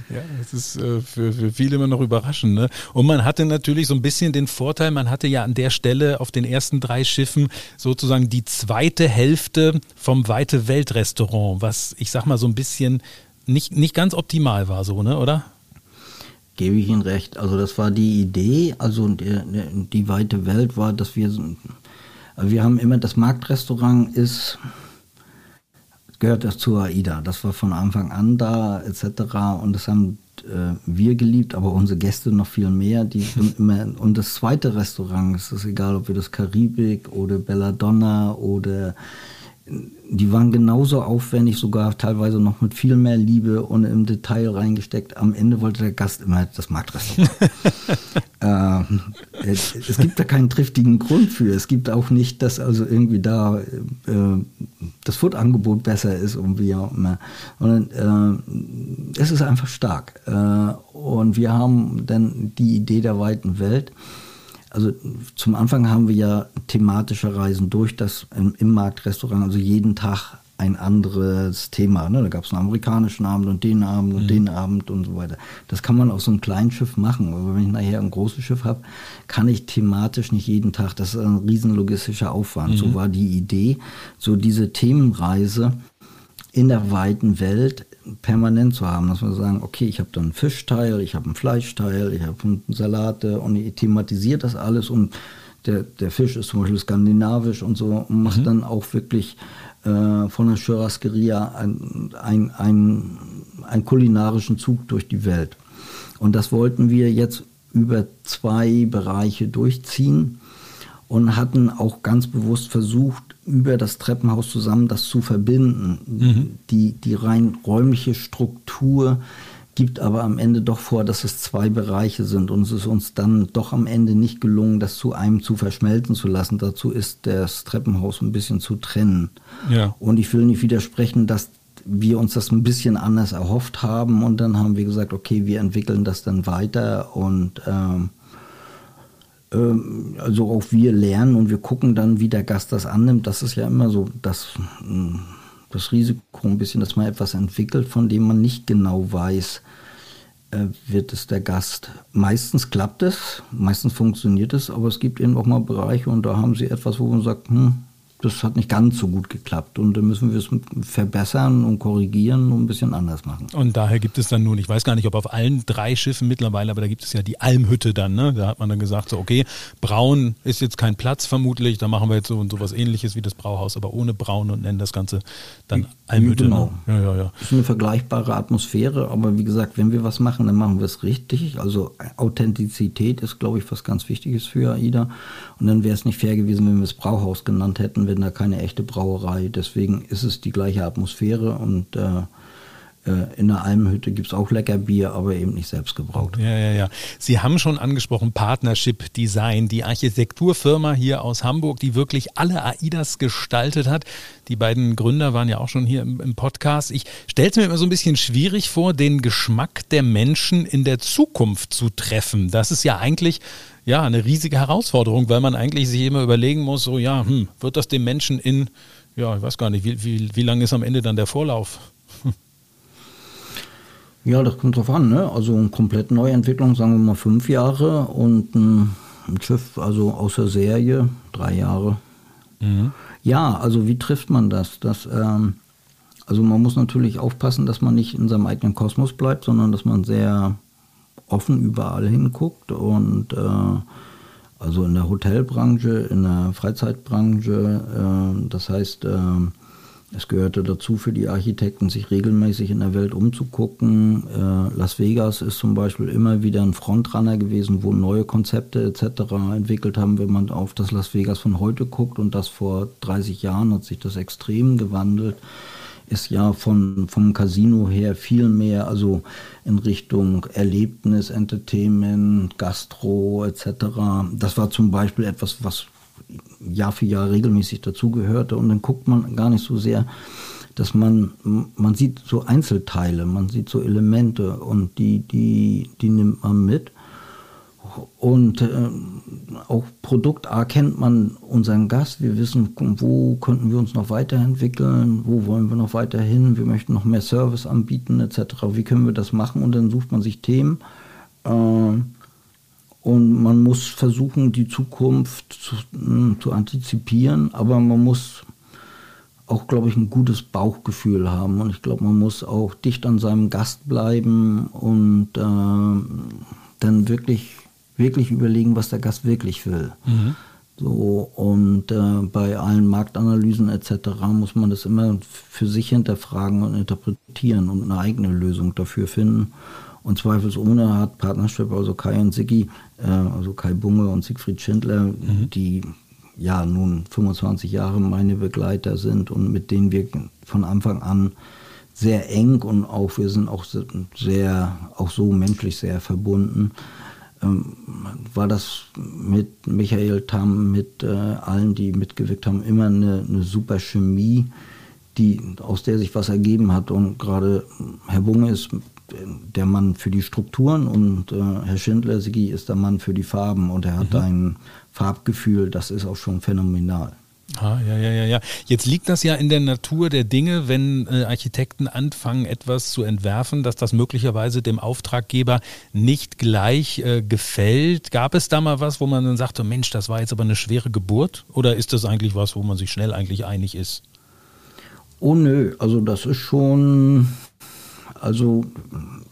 S1: ja, das ist äh, für, für viele immer noch überraschend. Ne? Und man hatte natürlich so ein bisschen den Vorteil, man hatte ja an der Stelle auf den ersten drei Schiffen sozusagen die zweite Hälfte vom Weite Welt Restaurant, was ich sag mal so ein bisschen nicht, nicht ganz optimal war, so, ne, oder?
S2: Gebe ich Ihnen recht. Also das war die Idee, also die, die weite Welt war, dass wir wir haben immer, das Marktrestaurant ist, gehört das zur AIDA. Das war von Anfang an da, etc. Und das haben äh, wir geliebt, aber unsere Gäste noch viel mehr. Die immer, und das zweite Restaurant, es ist egal, ob wir das Karibik oder Belladonna oder die waren genauso aufwendig, sogar teilweise noch mit viel mehr Liebe und im Detail reingesteckt. Am Ende wollte der Gast immer das Marktrestaurant. äh, es, es, gibt da keinen triftigen Grund für. Es gibt auch nicht, dass also irgendwie da äh, das Futterangebot besser ist und wie auch immer. Und äh, es ist einfach stark. Äh, und wir haben dann die Idee der weiten Welt. Also zum Anfang haben wir ja thematische Reisen durch das im, im Marktrestaurant, also jeden Tag ein anderes Thema. Ne? Da gab es einen amerikanischen Abend und den Abend und mhm. den Abend und so weiter. Das kann man auf so einem kleinen Schiff machen. Aber wenn ich nachher ein großes Schiff habe, kann ich thematisch nicht jeden Tag. Das ist ein riesen logistischer Aufwand. Mhm. So war die Idee, so diese Themenreise in der weiten Welt permanent zu haben, dass wir sagen, okay, ich habe dann einen Fischteil, ich habe einen Fleischteil, ich habe Salate und ich thematisiere das alles und der, der Fisch ist zum Beispiel skandinavisch und so und macht mhm. dann auch wirklich äh, von der Churrasqueria einen ein, ein, ein kulinarischen Zug durch die Welt. Und das wollten wir jetzt über zwei Bereiche durchziehen und hatten auch ganz bewusst versucht, über das Treppenhaus zusammen das zu verbinden. Mhm. Die, die rein räumliche Struktur gibt aber am Ende doch vor, dass es zwei Bereiche sind und es ist uns dann doch am Ende nicht gelungen, das zu einem zu verschmelzen zu lassen. Dazu ist das Treppenhaus ein bisschen zu trennen. Ja. Und ich will nicht widersprechen, dass wir uns das ein bisschen anders erhofft haben und dann haben wir gesagt, okay, wir entwickeln das dann weiter und ähm, also auch wir lernen und wir gucken dann, wie der Gast das annimmt. Das ist ja immer so das, hm, das Risiko ein bisschen, dass man etwas entwickelt, von dem man nicht genau weiß, äh, wird es der Gast. Meistens klappt es, meistens funktioniert es, aber es gibt eben auch mal Bereiche und da haben sie etwas, wo man sagt, hm, das hat nicht ganz so gut geklappt. Und da müssen wir es verbessern und korrigieren und ein bisschen anders machen.
S1: Und daher gibt es dann nun, ich weiß gar nicht, ob auf allen drei Schiffen mittlerweile, aber da gibt es ja die Almhütte dann. Ne? Da hat man dann gesagt, so okay, Braun ist jetzt kein Platz vermutlich, da machen wir jetzt so, so was ähnliches wie das Brauhaus, aber ohne Braun und nennen das Ganze dann Almhütte. Ne? Genau.
S2: Ja, ja, ja. Ist eine vergleichbare Atmosphäre, aber wie gesagt, wenn wir was machen, dann machen wir es richtig. Also Authentizität ist, glaube ich, was ganz Wichtiges für AIDA. Und dann wäre es nicht fair gewesen, wenn wir es Brauhaus genannt hätten werden da keine echte Brauerei. Deswegen ist es die gleiche Atmosphäre und äh, äh in der Almhütte gibt es auch lecker Bier, aber eben nicht selbst gebraut.
S1: Ja, ja, ja. Sie haben schon angesprochen, Partnership Design, die Architekturfirma hier aus Hamburg, die wirklich alle AIDAs gestaltet hat. Die beiden Gründer waren ja auch schon hier im, im Podcast. Ich stelle es mir immer so ein bisschen schwierig vor, den Geschmack der Menschen in der Zukunft zu treffen. Das ist ja eigentlich ja, eine riesige Herausforderung, weil man eigentlich sich immer überlegen muss, so ja, hm, wird das dem Menschen in, ja, ich weiß gar nicht, wie, wie, wie lange ist am Ende dann der Vorlauf?
S2: Ja, das kommt drauf an, ne? Also eine komplett Neuentwicklung, sagen wir mal fünf Jahre und ein, ein Schiff, also außer Serie, drei Jahre. Mhm. Ja, also wie trifft man das? das ähm, also man muss natürlich aufpassen, dass man nicht in seinem eigenen Kosmos bleibt, sondern dass man sehr offen überall hinguckt und äh, also in der Hotelbranche, in der Freizeitbranche, äh, das heißt, äh, es gehörte dazu für die Architekten, sich regelmäßig in der Welt umzugucken. Äh, Las Vegas ist zum Beispiel immer wieder ein Frontrunner gewesen, wo neue Konzepte etc. entwickelt haben. Wenn man auf das Las Vegas von heute guckt und das vor 30 Jahren hat sich das extrem gewandelt ist ja von, vom Casino her viel mehr, also in Richtung Erlebnis, Entertainment, Gastro etc. Das war zum Beispiel etwas, was Jahr für Jahr regelmäßig dazugehörte und dann guckt man gar nicht so sehr, dass man, man sieht so Einzelteile, man sieht so Elemente und die, die, die nimmt man mit und äh, auch Produkt A kennt man unseren Gast. Wir wissen, wo könnten wir uns noch weiterentwickeln, wo wollen wir noch weiterhin, wir möchten noch mehr Service anbieten etc. Wie können wir das machen? Und dann sucht man sich Themen. Äh, und man muss versuchen, die Zukunft zu, mh, zu antizipieren, aber man muss auch, glaube ich, ein gutes Bauchgefühl haben. Und ich glaube, man muss auch dicht an seinem Gast bleiben und äh, dann wirklich wirklich überlegen, was der Gast wirklich will. Mhm. So, und äh, bei allen Marktanalysen etc. muss man das immer für sich hinterfragen und interpretieren und eine eigene Lösung dafür finden. Und zweifelsohne hat Partnership, also Kai und Siggi, äh, also Kai Bunge und Siegfried Schindler, mhm. die ja nun 25 Jahre meine Begleiter sind und mit denen wir von Anfang an sehr eng und auch wir sind auch sehr, auch so menschlich sehr verbunden war das mit Michael Tamm, mit äh, allen, die mitgewirkt haben, immer eine, eine super Chemie, die, aus der sich was ergeben hat. Und gerade Herr Bunge ist der Mann für die Strukturen und äh, Herr Schindler, Sigi, ist der Mann für die Farben und er hat mhm. ein Farbgefühl, das ist auch schon phänomenal.
S1: Ah, ja, ja, ja, ja. Jetzt liegt das ja in der Natur der Dinge, wenn äh, Architekten anfangen, etwas zu entwerfen, dass das möglicherweise dem Auftraggeber nicht gleich äh, gefällt. Gab es da mal was, wo man dann sagte, Mensch, das war jetzt aber eine schwere Geburt? Oder ist das eigentlich was, wo man sich schnell eigentlich einig ist?
S2: Oh nö, also das ist schon, also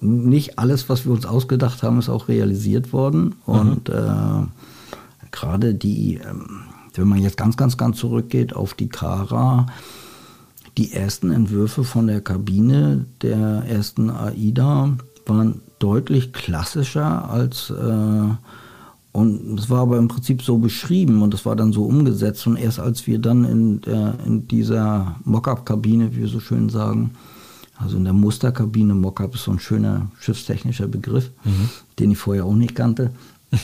S2: nicht alles, was wir uns ausgedacht haben, ist auch realisiert worden. Mhm. Und äh, gerade die, ähm, wenn man jetzt ganz, ganz, ganz zurückgeht auf die Kara, die ersten Entwürfe von der Kabine der ersten AIDA waren deutlich klassischer als äh, und es war aber im Prinzip so beschrieben und es war dann so umgesetzt. Und erst als wir dann in, der, in dieser Mockup-Kabine, wie wir so schön sagen, also in der Musterkabine, Mockup ist so ein schöner schiffstechnischer Begriff, mhm. den ich vorher auch nicht kannte.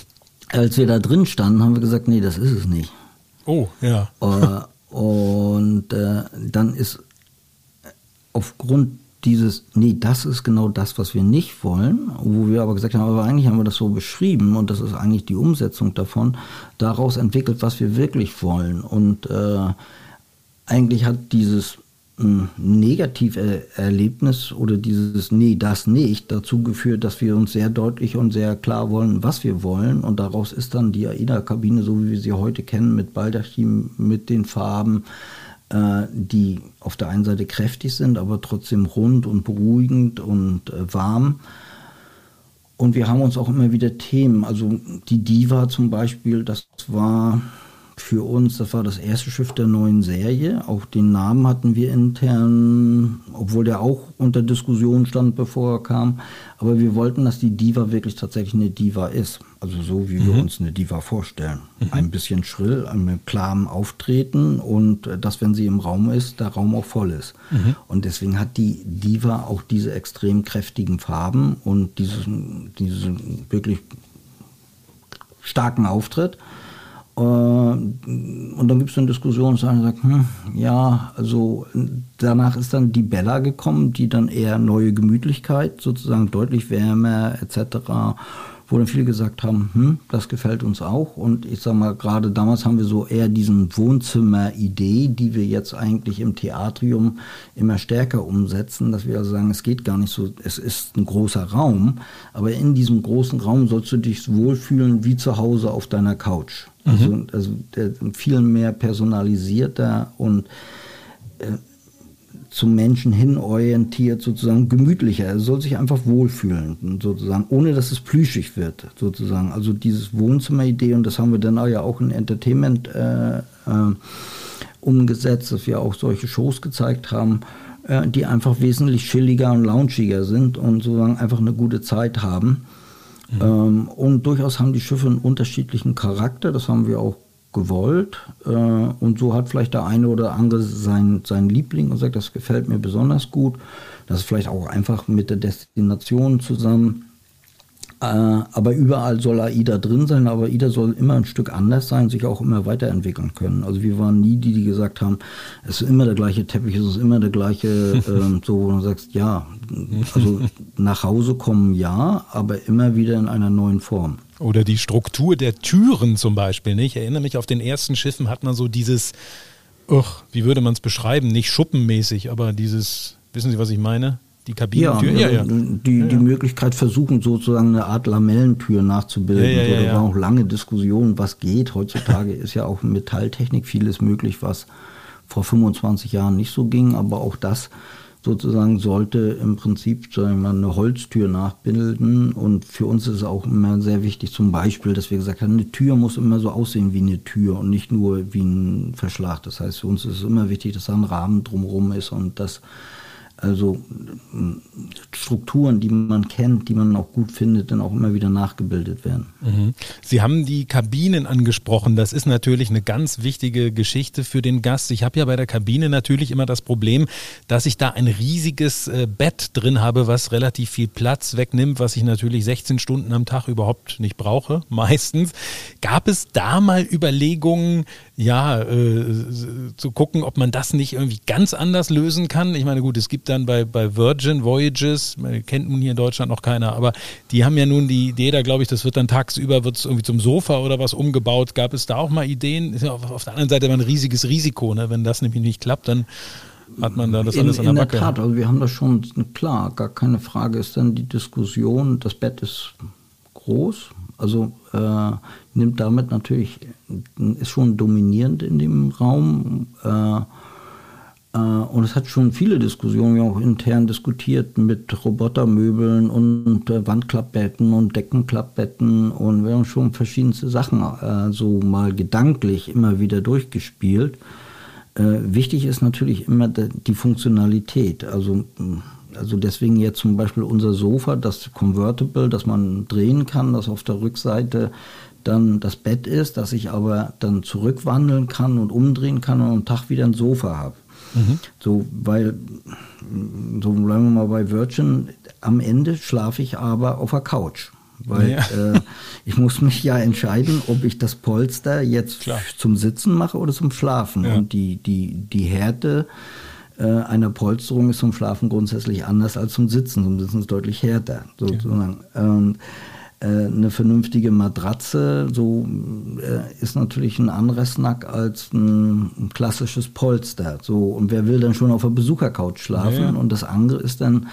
S2: Als wir da drin standen, haben wir gesagt, nee, das ist es nicht.
S1: Oh, ja.
S2: Äh, und äh, dann ist aufgrund dieses, nee, das ist genau das, was wir nicht wollen, wo wir aber gesagt haben, aber eigentlich haben wir das so beschrieben und das ist eigentlich die Umsetzung davon, daraus entwickelt, was wir wirklich wollen. Und äh, eigentlich hat dieses Negativerlebnis oder dieses Nee, das nicht dazu geführt, dass wir uns sehr deutlich und sehr klar wollen, was wir wollen. Und daraus ist dann die AIDA-Kabine, so wie wir sie heute kennen, mit Baldachin, mit den Farben, äh, die auf der einen Seite kräftig sind, aber trotzdem rund und beruhigend und äh, warm. Und wir haben uns auch immer wieder Themen, also die Diva zum Beispiel, das war für uns, das war das erste Schiff der neuen Serie. Auch den Namen hatten wir intern, obwohl der auch unter Diskussion stand, bevor er kam. Aber wir wollten, dass die Diva wirklich tatsächlich eine Diva ist. Also so, wie mhm. wir uns eine Diva vorstellen. Mhm. Ein bisschen schrill, mit klarem Auftreten und äh, dass, wenn sie im Raum ist, der Raum auch voll ist. Mhm. Und deswegen hat die Diva auch diese extrem kräftigen Farben und diesen, diesen wirklich starken Auftritt. Äh, und dann gibt es eine Diskussion, dass einer sagt, hm, ja, also danach ist dann die Bella gekommen, die dann eher neue Gemütlichkeit, sozusagen deutlich wärmer etc wo dann viele gesagt haben, hm, das gefällt uns auch. Und ich sag mal, gerade damals haben wir so eher diesen Wohnzimmer-Idee, die wir jetzt eigentlich im Theatrium immer stärker umsetzen, dass wir also sagen, es geht gar nicht so, es ist ein großer Raum, aber in diesem großen Raum sollst du dich wohlfühlen wie zu Hause auf deiner Couch. Also, mhm. also der, viel mehr personalisierter und äh, zum Menschen hin orientiert, sozusagen gemütlicher. Er soll sich einfach wohlfühlen, sozusagen, ohne dass es plüschig wird, sozusagen. Also dieses Wohnzimmeridee, und das haben wir dann ja auch in Entertainment äh, äh, umgesetzt, dass wir auch solche Shows gezeigt haben, äh, die einfach wesentlich chilliger und launchiger sind und sozusagen einfach eine gute Zeit haben. Mhm. Ähm, und durchaus haben die Schiffe einen unterschiedlichen Charakter, das haben wir auch gewollt. Äh, und so hat vielleicht der eine oder andere sein, sein Liebling und sagt, das gefällt mir besonders gut. Das ist vielleicht auch einfach mit der Destination zusammen. Äh, aber überall soll AIDA drin sein, aber AIDA soll immer ein Stück anders sein, sich auch immer weiterentwickeln können. Also wir waren nie die, die gesagt haben, es ist immer der gleiche Teppich, es ist immer der gleiche, äh, so wo du sagst, ja, also nach Hause kommen ja, aber immer wieder in einer neuen Form.
S1: Oder die Struktur der Türen zum Beispiel. Ich erinnere mich, auf den ersten Schiffen hat man so dieses, uch, wie würde man es beschreiben, nicht schuppenmäßig, aber dieses, wissen Sie, was ich meine? Die Kabinentür?
S2: Ja, ja, ja. Die, ja, die Möglichkeit versuchen, sozusagen eine Art Lamellentür nachzubilden. Ja, ja, so, da war auch lange Diskussion, was geht. Heutzutage ist ja auch Metalltechnik vieles möglich, was vor 25 Jahren nicht so ging, aber auch das sozusagen sollte im Prinzip sagen wir mal, eine Holztür nachbilden. Und für uns ist es auch immer sehr wichtig, zum Beispiel, dass wir gesagt haben, eine Tür muss immer so aussehen wie eine Tür und nicht nur wie ein Verschlag. Das heißt, für uns ist es immer wichtig, dass da ein Rahmen drumherum ist und dass also Strukturen, die man kennt, die man auch gut findet, dann auch immer wieder nachgebildet werden.
S1: Mhm. Sie haben die Kabinen angesprochen. Das ist natürlich eine ganz wichtige Geschichte für den Gast. Ich habe ja bei der Kabine natürlich immer das Problem, dass ich da ein riesiges äh, Bett drin habe, was relativ viel Platz wegnimmt, was ich natürlich 16 Stunden am Tag überhaupt nicht brauche, meistens. Gab es da mal Überlegungen, ja, äh, zu gucken, ob man das nicht irgendwie ganz anders lösen kann. Ich meine, gut, es gibt dann bei, bei Virgin Voyages, kennt nun hier in Deutschland noch keiner, aber die haben ja nun die Idee da, glaube ich, das wird dann tagsüber, wird es irgendwie zum Sofa oder was umgebaut. Gab es da auch mal Ideen? Ist ja auf, auf der anderen Seite immer ein riesiges Risiko, ne? wenn das nämlich nicht klappt, dann hat man da das alles in, an der Backe. In der Tat,
S2: also wir haben das schon, klar, gar keine Frage ist dann die Diskussion, das Bett ist groß, also äh, nimmt damit natürlich, ist schon dominierend in dem Raum. Äh, äh, und es hat schon viele Diskussionen auch intern diskutiert mit Robotermöbeln und äh, Wandklappbetten und Deckenklappbetten und wir haben schon verschiedenste Sachen äh, so mal gedanklich immer wieder durchgespielt. Äh, wichtig ist natürlich immer die Funktionalität. Also also deswegen jetzt zum Beispiel unser Sofa, das Convertible, das man drehen kann, das auf der Rückseite dann das Bett ist, dass ich aber dann zurückwandeln kann und umdrehen kann und am Tag wieder ein Sofa habe. Mhm. So, weil, so bleiben wir mal bei Virgin, am Ende schlafe ich aber auf der Couch. Weil ja. äh, ich muss mich ja entscheiden, ob ich das Polster jetzt Klar. zum Sitzen mache oder zum Schlafen. Ja. Und die, die, die Härte äh, einer Polsterung ist zum Schlafen grundsätzlich anders als zum Sitzen. Zum Sitzen ist deutlich härter, sozusagen. Ja. Ähm, äh, eine vernünftige Matratze so äh, ist natürlich ein anderes Nack als ein, ein, klassisches Polster. So und wer will dann schon auf der Besuchercouch schlafen? Ja, ja. Und das andere ist dann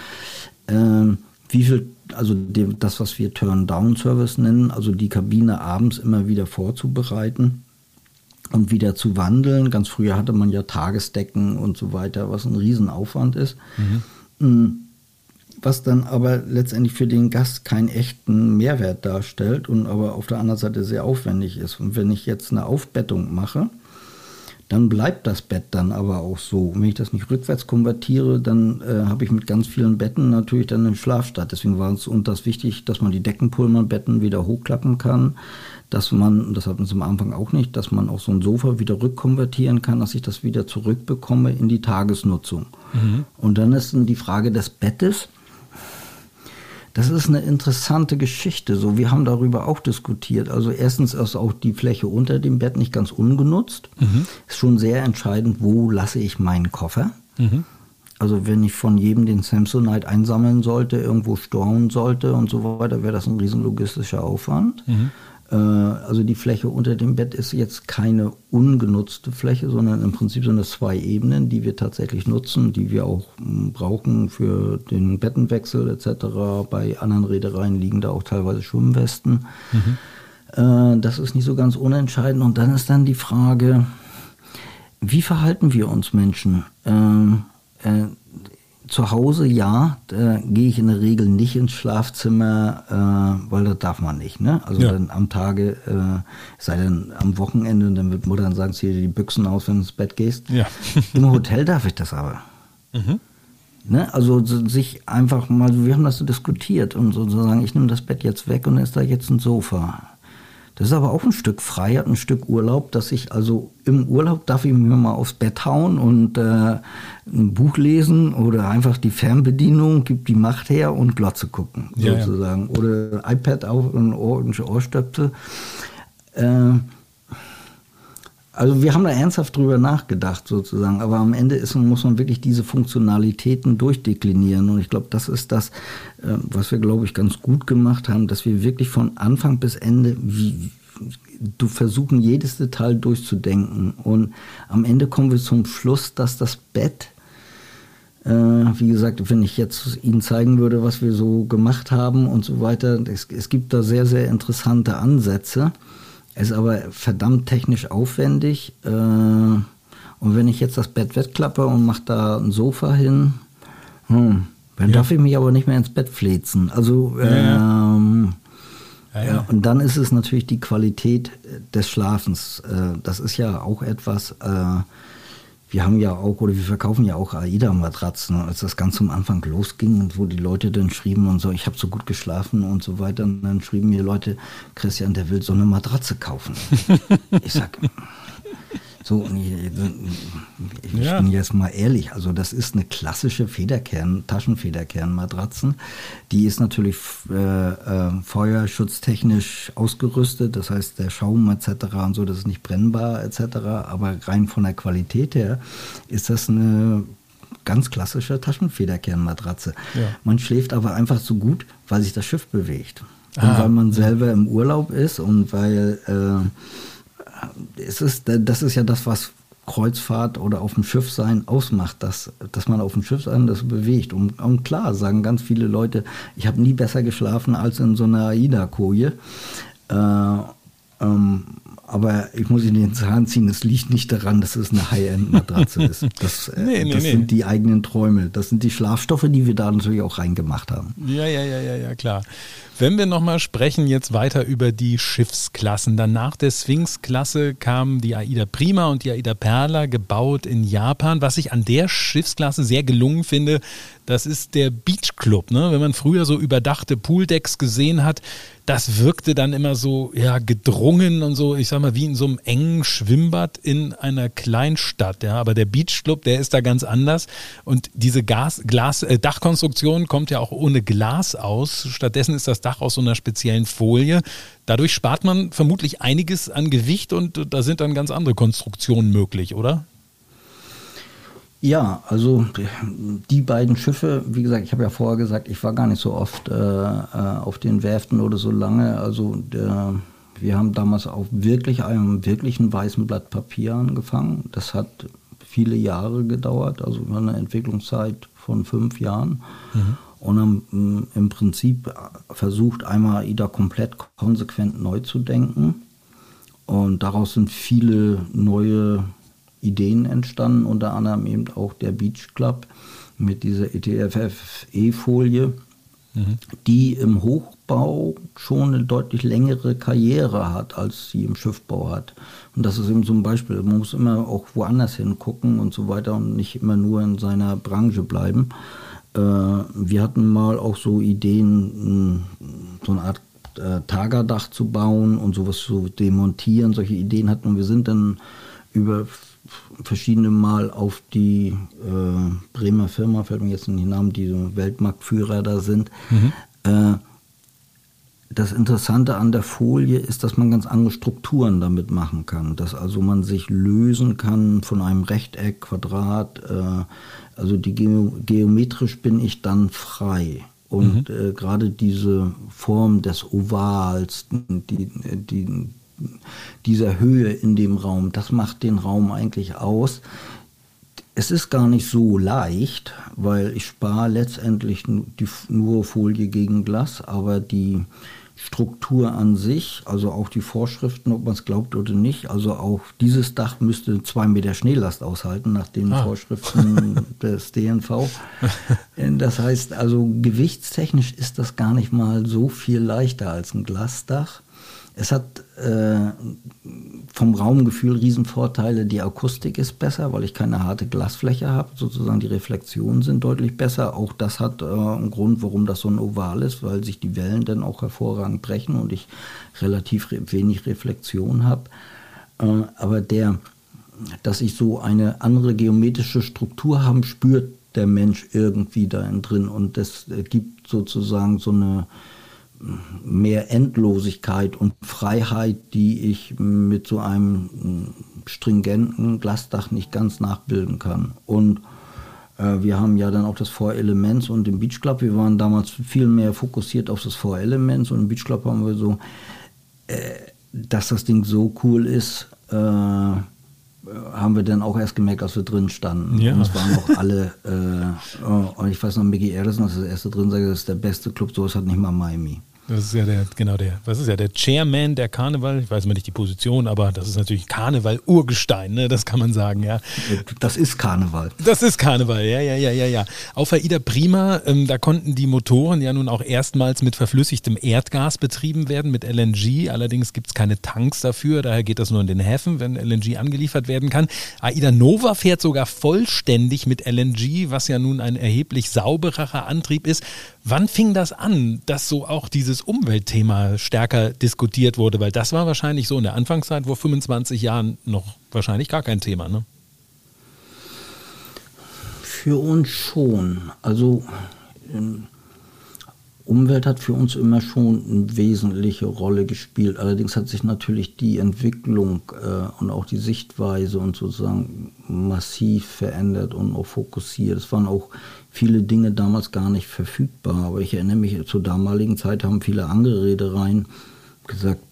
S2: äh, wie viel, also die, das was wir Turn-Down-Service nennen, also die Kabine abends immer wieder vorzubereiten und wieder zu wandeln. Ganz früher hatte man ja Tagesdecken und so weiter, was ein Riesenaufwand ist. Mhm. Mm, was dann aber letztendlich für den Gast keinen echten Mehrwert darstellt und aber auf der anderen Seite sehr aufwendig ist. Und wenn ich jetzt eine Aufbettung mache, dann bleibt das Bett dann aber auch so. Und wenn ich das nicht rückwärts konvertiere, dann äh, habe ich mit ganz vielen Betten natürlich dann einen Schlafstadt. Deswegen war es uns das wichtig, dass man die Deckenpulmerbetten wieder hochklappen kann, dass man, das hatten sie am Anfang auch nicht, dass man auch so ein Sofa wieder rückkonvertieren kann, dass ich das wieder zurückbekomme in die Tagesnutzung. Mhm. Und dann ist dann die Frage des Bettes. Das ist eine interessante Geschichte. So, wir haben darüber auch diskutiert. Also erstens ist auch die Fläche unter dem Bett nicht ganz ungenutzt. Mhm. Ist schon sehr entscheidend, wo lasse ich meinen Koffer. Mhm. Also wenn ich von jedem den Samsonite einsammeln sollte, irgendwo storen sollte und so weiter, wäre das ein riesen logistischer Aufwand. Mhm. Äh, also die Fläche unter dem Bett ist jetzt keine ungenutzte Fläche, sondern im Prinzip sind es zwei Ebenen, die wir tatsächlich nutzen, die wir auch hm, brauchen für den Bettenwechsel etc. Bei anderen Reedereien liegen da auch teilweise Schwimmwesten. Mhm. Äh, das ist nicht so ganz unentscheidend. Und dann ist dann die Frage, wie verhalten wir uns Menschen? Zu Hause ja, da gehe ich in der Regel nicht ins Schlafzimmer, äh, weil das darf man nicht. Ne? Also ja. dann am Tage, äh, sei denn am Wochenende, dann wird Mutter dann sagen, zieh dir die Büchsen aus, wenn du ins Bett gehst. Ja. Im Hotel darf ich das aber. Mhm. Ne? Also sich einfach mal, wir haben das so diskutiert und sozusagen, ich nehme das Bett jetzt weg und dann ist da jetzt ein Sofa. Das ist aber auch ein Stück Freiheit, ein Stück Urlaub, dass ich also im Urlaub darf ich mir mal aufs Bett hauen und äh, ein Buch lesen oder einfach die Fernbedienung gibt die Macht her und Glotze gucken, ja, sozusagen. Ja. Oder iPad auf und Ohr, Ohrstöpsel. Äh, also wir haben da ernsthaft drüber nachgedacht sozusagen, aber am Ende ist, muss man wirklich diese Funktionalitäten durchdeklinieren und ich glaube, das ist das, äh, was wir, glaube ich, ganz gut gemacht haben, dass wir wirklich von Anfang bis Ende wie, du versuchen, jedes Detail durchzudenken und am Ende kommen wir zum Schluss, dass das Bett äh, wie gesagt, wenn ich jetzt Ihnen zeigen würde, was wir so gemacht haben und so weiter, es, es gibt da sehr, sehr interessante Ansätze. Ist aber verdammt technisch aufwendig. Äh, und wenn ich jetzt das Bett wegklappe und mache da ein Sofa hin, hm, dann ja. darf ich mich aber nicht mehr ins Bett flezen. Also ähm, ja, ja. und dann ist es natürlich die Qualität des Schlafens. Äh, das ist ja auch etwas, äh, wir haben ja auch, oder wir verkaufen ja auch AIDA-Matratzen. Als das ganz zum Anfang losging und wo die Leute dann schrieben und so, ich habe so gut geschlafen und so weiter, und dann schrieben mir Leute, Christian, der will so eine Matratze kaufen. ich sag, So, ich ja. bin jetzt mal ehrlich, also das ist eine klassische Federkern, Taschenfederkernmatratzen. Die ist natürlich äh, äh, feuerschutztechnisch ausgerüstet, das heißt der Schaum etc. und so, das ist nicht brennbar etc. Aber rein von der Qualität her ist das eine ganz klassische Taschenfederkernmatratze. Ja. Man schläft aber einfach so gut, weil sich das Schiff bewegt. Und ah. weil man selber im Urlaub ist und weil äh, es ist, das ist ja das, was Kreuzfahrt oder auf dem Schiff sein ausmacht, dass, dass man auf dem Schiff sein, das bewegt. Und, und klar sagen ganz viele Leute, ich habe nie besser geschlafen als in so einer AIDA-Koje. Äh, ähm, aber ich muss Ihnen den Zahn ziehen, es liegt nicht daran, dass es eine High-End-Matratze ist. Das, äh, nee, nee, das nee. sind die eigenen Träume. Das sind die Schlafstoffe, die wir da natürlich auch reingemacht haben.
S1: Ja, ja, ja, ja, ja, klar. Wenn wir nochmal sprechen jetzt weiter über die Schiffsklassen, dann nach der Sphinx-Klasse kamen die Aida Prima und die Aida Perla, gebaut in Japan. Was ich an der Schiffsklasse sehr gelungen finde, das ist der Beach Club. Ne? Wenn man früher so überdachte Pooldecks gesehen hat, das wirkte dann immer so ja gedrungen und so, ich sag mal, wie in so einem engen Schwimmbad in einer Kleinstadt. Ja, aber der Beach Club, der ist da ganz anders. Und diese Gas, Glas, äh, Dachkonstruktion kommt ja auch ohne Glas aus. Stattdessen ist das Dach aus so einer speziellen Folie. Dadurch spart man vermutlich einiges an Gewicht und da sind dann ganz andere Konstruktionen möglich, oder?
S2: Ja, also die beiden Schiffe, wie gesagt, ich habe ja vorher gesagt, ich war gar nicht so oft äh, äh, auf den Werften oder so lange. Also der, wir haben damals auf wirklich einem wirklichen weißen Blatt Papier angefangen. Das hat viele Jahre gedauert, also eine Entwicklungszeit von fünf Jahren. Mhm. Und haben mm, im Prinzip versucht, einmal AIDA komplett konsequent neu zu denken. Und daraus sind viele neue Ideen entstanden, unter anderem eben auch der Beach Club mit dieser ETFF-E-Folie, mhm. die im Hochbau schon eine deutlich längere Karriere hat, als sie im Schiffbau hat. Und das ist eben so ein Beispiel. Man muss immer auch woanders hingucken und so weiter und nicht immer nur in seiner Branche bleiben. Äh, wir hatten mal auch so Ideen, so eine Art äh, Tagerdach zu bauen und sowas zu demontieren. Solche Ideen hatten wir. Wir sind dann über verschiedene Mal auf die äh, Bremer Firma, fällt mir jetzt nicht den Namen, die so Weltmarktführer da sind. Mhm. Äh, das Interessante an der Folie ist, dass man ganz andere Strukturen damit machen kann. Dass also man sich lösen kann von einem Rechteck, Quadrat. Äh, also die Ge geometrisch bin ich dann frei. Und mhm. äh, gerade diese Form des Ovals, die, die, dieser Höhe in dem Raum, das macht den Raum eigentlich aus. Es ist gar nicht so leicht, weil ich spare letztendlich nur Folie gegen Glas, aber die Struktur an sich, also auch die Vorschriften, ob man es glaubt oder nicht, also auch dieses Dach müsste zwei Meter Schneelast aushalten nach den ah. Vorschriften des DNV. Das heißt also gewichtstechnisch ist das gar nicht mal so viel leichter als ein Glasdach. Es hat äh, vom Raumgefühl Riesenvorteile. Die Akustik ist besser, weil ich keine harte Glasfläche habe. Sozusagen die Reflexionen sind deutlich besser. Auch das hat äh, einen Grund, warum das so ein Oval ist, weil sich die Wellen dann auch hervorragend brechen und ich relativ re wenig Reflexion habe. Äh, aber der, dass ich so eine andere geometrische Struktur habe, spürt der Mensch irgendwie da drin. Und das äh, gibt sozusagen so eine mehr Endlosigkeit und Freiheit, die ich mit so einem stringenten Glasdach nicht ganz nachbilden kann. Und äh, wir haben ja dann auch das Four Elements und den Beach Club. Wir waren damals viel mehr fokussiert auf das Four Elements und im Beach Club haben wir so, äh, dass das Ding so cool ist, äh, haben wir dann auch erst gemerkt, als wir drin standen. Ja. Und es waren auch alle, äh, und ich weiß noch, Mickey Ellison, das ist das erste drin, sagt, das ist der beste Club, sowas hat nicht mal Miami.
S1: Das ist ja der, genau der, was ist ja, der Chairman der Karneval, ich weiß mal nicht die Position, aber das ist natürlich Karneval-Urgestein, ne? das kann man sagen, ja.
S2: Das ist Karneval.
S1: Das ist Karneval, ja, ja, ja, ja, ja. Auf Aida Prima, ähm, da konnten die Motoren ja nun auch erstmals mit verflüssigtem Erdgas betrieben werden, mit LNG, allerdings gibt es keine Tanks dafür, daher geht das nur in den Häfen, wenn LNG angeliefert werden kann. Aida Nova fährt sogar vollständig mit LNG, was ja nun ein erheblich saubererer Antrieb ist. Wann fing das an, dass so auch diese dieses Umweltthema stärker diskutiert wurde? Weil das war wahrscheinlich so in der Anfangszeit vor 25 Jahren noch wahrscheinlich gar kein Thema, ne?
S2: Für uns schon. Also ähm, Umwelt hat für uns immer schon eine wesentliche Rolle gespielt. Allerdings hat sich natürlich die Entwicklung äh, und auch die Sichtweise und sozusagen massiv verändert und auch fokussiert. Es waren auch viele Dinge damals gar nicht verfügbar. Aber ich erinnere mich, zur damaligen Zeit haben viele andere Reedereien gesagt,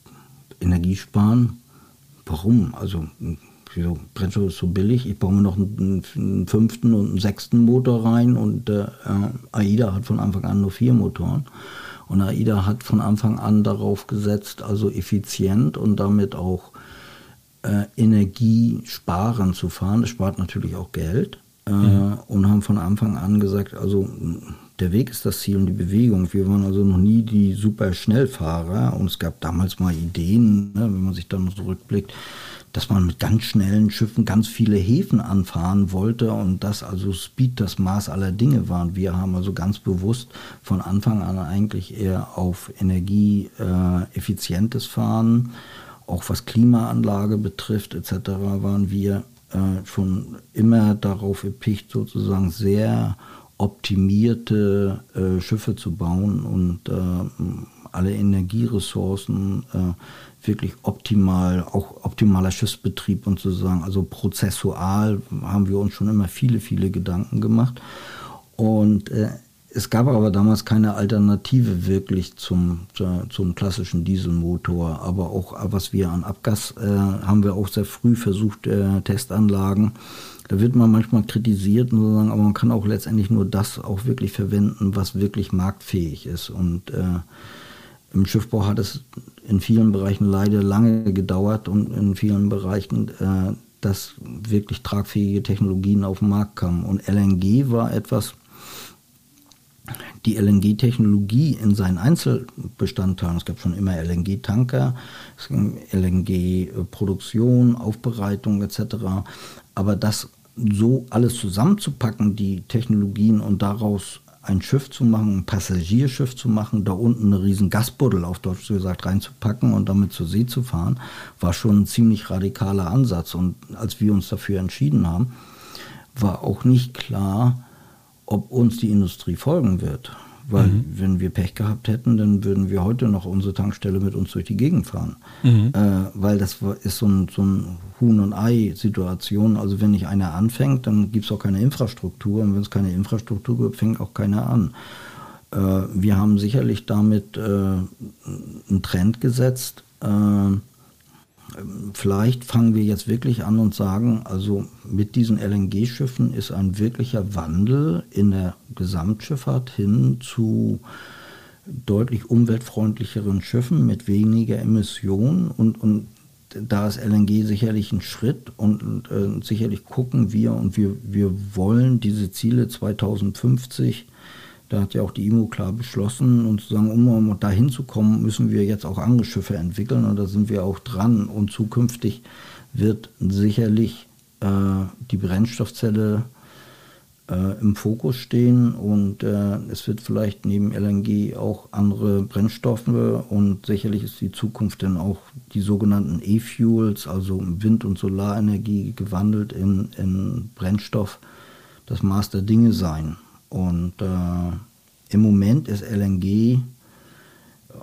S2: Energiesparen. Warum? Also wieso, Brennstoff ist so billig, ich baue mir noch einen, einen fünften und einen sechsten Motor rein und äh, AIDA hat von Anfang an nur vier Motoren. Und AIDA hat von Anfang an darauf gesetzt, also effizient und damit auch äh, energiesparend zu fahren. Das spart natürlich auch Geld. Äh, mhm. Und haben von Anfang an gesagt, also der Weg ist das Ziel und die Bewegung. Wir waren also noch nie die super Schnellfahrer und es gab damals mal Ideen, ne, wenn man sich dann zurückblickt, dass man mit ganz schnellen Schiffen ganz viele Häfen anfahren wollte und dass also Speed das Maß aller Dinge war. Und wir haben also ganz bewusst von Anfang an eigentlich eher auf energieeffizientes äh, Fahren, auch was Klimaanlage betrifft etc., waren wir äh, schon immer darauf erpicht, sozusagen sehr optimierte äh, Schiffe zu bauen und äh, alle Energieressourcen äh, wirklich optimal, auch optimaler Schiffsbetrieb und sozusagen, also prozessual haben wir uns schon immer viele, viele Gedanken gemacht. Und es gab aber damals keine Alternative wirklich zum, zum klassischen Dieselmotor. Aber auch was wir an Abgas äh, haben wir auch sehr früh versucht, äh, Testanlagen. Da wird man manchmal kritisiert, aber man kann auch letztendlich nur das auch wirklich verwenden, was wirklich marktfähig ist. Und äh, im Schiffbau hat es in vielen Bereichen leider lange gedauert und in vielen Bereichen, äh, dass wirklich tragfähige Technologien auf den Markt kamen. Und LNG war etwas, die LNG-Technologie in seinen Einzelbestandteilen, es gab schon immer LNG-Tanker, LNG-Produktion, Aufbereitung etc., aber das so alles zusammenzupacken, die Technologien und daraus ein Schiff zu machen, ein Passagierschiff zu machen, da unten eine riesen Gasbuddel auf Deutsch gesagt reinzupacken und damit zur See zu fahren, war schon ein ziemlich radikaler Ansatz. Und als wir uns dafür entschieden haben, war auch nicht klar, ob uns die Industrie folgen wird. Weil mhm. wenn wir Pech gehabt hätten, dann würden wir heute noch unsere Tankstelle mit uns durch die Gegend fahren. Mhm. Äh, weil das ist so ein, so ein Huhn- und Ei-Situation. Also wenn nicht einer anfängt, dann gibt es auch keine Infrastruktur. Und wenn es keine Infrastruktur gibt, fängt auch keiner an. Äh, wir haben sicherlich damit äh, einen Trend gesetzt. Äh, vielleicht fangen wir jetzt wirklich an und sagen, also mit diesen LNG-Schiffen ist ein wirklicher Wandel in der Gesamtschifffahrt hin zu deutlich umweltfreundlicheren Schiffen mit weniger Emissionen. Und, und da ist LNG sicherlich ein Schritt und, und äh, sicherlich gucken wir und wir, wir wollen diese Ziele 2050 da hat ja auch die IMO klar beschlossen und zu sagen, um, dahin zu kommen, müssen wir jetzt auch andere Schiffe entwickeln und da sind wir auch dran. Und zukünftig wird sicherlich äh, die Brennstoffzelle äh, im Fokus stehen und äh, es wird vielleicht neben LNG auch andere Brennstoffe und sicherlich ist die Zukunft dann auch die sogenannten E-Fuels, also Wind- und Solarenergie gewandelt in, in Brennstoff, das Maß der Dinge sein. Und äh, im Moment ist LNG,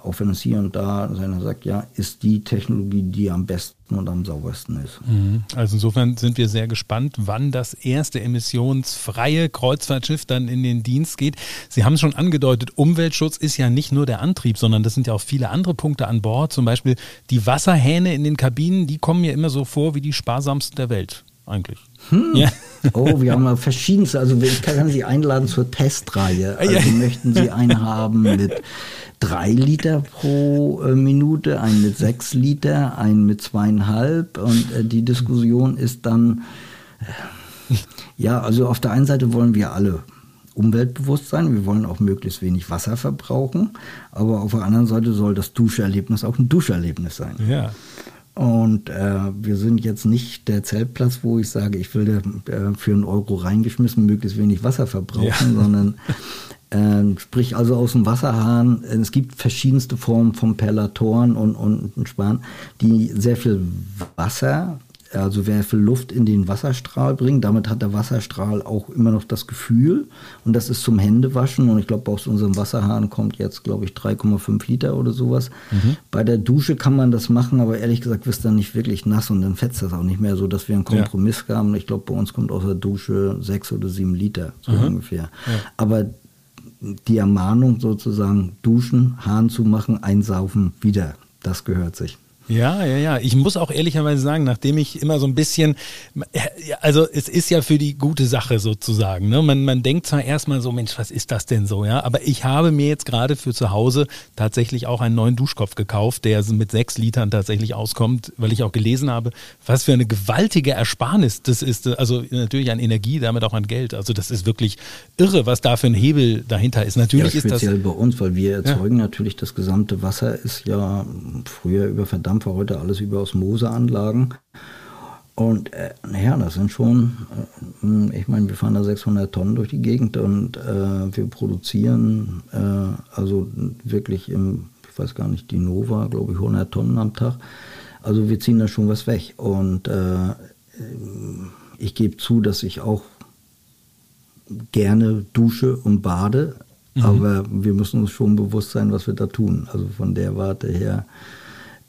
S2: auch wenn es hier und da seiner sagt, ja, ist die Technologie, die am besten und am saubersten ist.
S1: Mhm. Also insofern sind wir sehr gespannt, wann das erste emissionsfreie Kreuzfahrtschiff dann in den Dienst geht. Sie haben es schon angedeutet, Umweltschutz ist ja nicht nur der Antrieb, sondern das sind ja auch viele andere Punkte an Bord. Zum Beispiel die Wasserhähne in den Kabinen, die kommen mir immer so vor wie die sparsamsten der Welt eigentlich.
S2: Hm. Ja. Oh, wir haben mal verschiedenste. Also ich kann Sie einladen zur Testreihe. Also ja. möchten Sie einen haben mit drei Liter pro äh, Minute, einen mit sechs Liter, einen mit zweieinhalb. Und äh, die Diskussion ist dann, äh, ja, also auf der einen Seite wollen wir alle umweltbewusst sein. Wir wollen auch möglichst wenig Wasser verbrauchen. Aber auf der anderen Seite soll das Duscherlebnis auch ein Duscherlebnis sein.
S1: Ja.
S2: Und äh, wir sind jetzt nicht der Zeltplatz, wo ich sage, ich will äh, für einen Euro reingeschmissen möglichst wenig Wasser verbrauchen, ja. sondern Ähm, sprich also aus dem Wasserhahn. Es gibt verschiedenste Formen von Perlatoren und, und Span, die sehr viel Wasser also sehr viel Luft in den Wasserstrahl bringen. Damit hat der Wasserstrahl auch immer noch das Gefühl. Und das ist zum Händewaschen. Und ich glaube, aus unserem Wasserhahn kommt jetzt, glaube ich, 3,5 Liter oder sowas. Mhm. Bei der Dusche kann man das machen, aber ehrlich gesagt wirst du dann nicht wirklich nass und dann fetzt das auch nicht mehr, so dass wir einen Kompromiss ja. haben. Ich glaube, bei uns kommt aus der Dusche 6 oder 7 Liter, so mhm. ungefähr. Ja. Aber die Ermahnung sozusagen, duschen, Hahn zu machen, einsaufen, wieder, das gehört sich.
S1: Ja, ja, ja. Ich muss auch ehrlicherweise sagen, nachdem ich immer so ein bisschen, also es ist ja für die gute Sache sozusagen. Ne? Man, man denkt zwar erstmal so, Mensch, was ist das denn so, ja? Aber ich habe mir jetzt gerade für zu Hause tatsächlich auch einen neuen Duschkopf gekauft, der mit sechs Litern tatsächlich auskommt, weil ich auch gelesen habe, was für eine gewaltige Ersparnis das ist. Also natürlich an Energie, damit auch an Geld. Also das ist wirklich irre, was da für ein Hebel dahinter ist. Natürlich ja,
S2: speziell
S1: ist
S2: das. bei uns, weil wir erzeugen ja. natürlich das gesamte Wasser ist ja früher über verdammt Dampfer, heute alles über Osmoseanlagen. Und äh, ja, das sind schon, äh, ich meine, wir fahren da 600 Tonnen durch die Gegend und äh, wir produzieren äh, also wirklich im, ich weiß gar nicht, die Nova, glaube ich, 100 Tonnen am Tag. Also wir ziehen da schon was weg. Und äh, ich gebe zu, dass ich auch gerne dusche und bade, mhm. aber wir müssen uns schon bewusst sein, was wir da tun. Also von der Warte her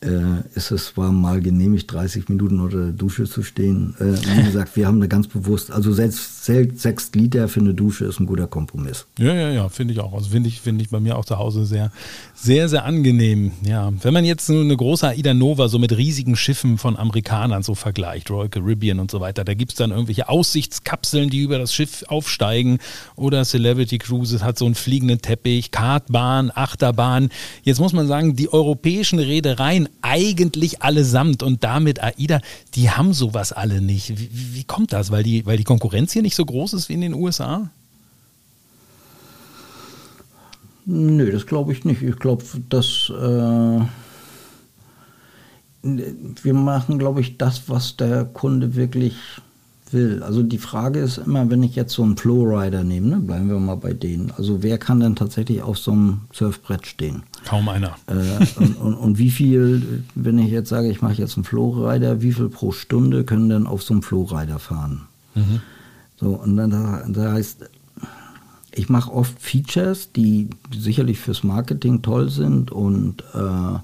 S2: äh, ist es war mal genehmigt, 30 Minuten unter der Dusche zu stehen. Äh, wie gesagt, wir haben da ganz bewusst, also selbst, selbst sechs Liter für eine Dusche ist ein guter Kompromiss.
S1: Ja, ja, ja, finde ich auch. Also finde ich, finde ich bei mir auch zu Hause sehr, sehr, sehr angenehm. Ja, wenn man jetzt so eine große Aida Nova so mit riesigen Schiffen von Amerikanern so vergleicht, Royal Caribbean und so weiter, da gibt es dann irgendwelche Aussichtskapseln, die über das Schiff aufsteigen oder Celebrity Cruises hat so einen fliegenden Teppich, Kartbahn, Achterbahn. Jetzt muss man sagen, die europäischen Reedereien eigentlich allesamt und damit AIDA, die haben sowas alle nicht. Wie, wie, kommt das? Weil die, weil die Konkurrenz hier nicht so groß ist wie in den USA?
S2: Nö, das glaube ich nicht. Ich glaube, dass äh, wir machen, glaube ich, das, was der Kunde wirklich will. Also die Frage ist immer, wenn ich jetzt so einen Flowrider nehme, ne, bleiben wir mal bei denen. Also wer kann denn tatsächlich auf so einem Surfbrett stehen?
S1: Kaum einer.
S2: Äh, und, und, und, wie viel, wenn ich jetzt sage, ich mache jetzt einen Flowrider, wie viel pro Stunde können denn auf so einem Flowrider fahren? Mhm. So, und dann da heißt, ich mache oft Features, die sicherlich fürs Marketing toll sind und äh,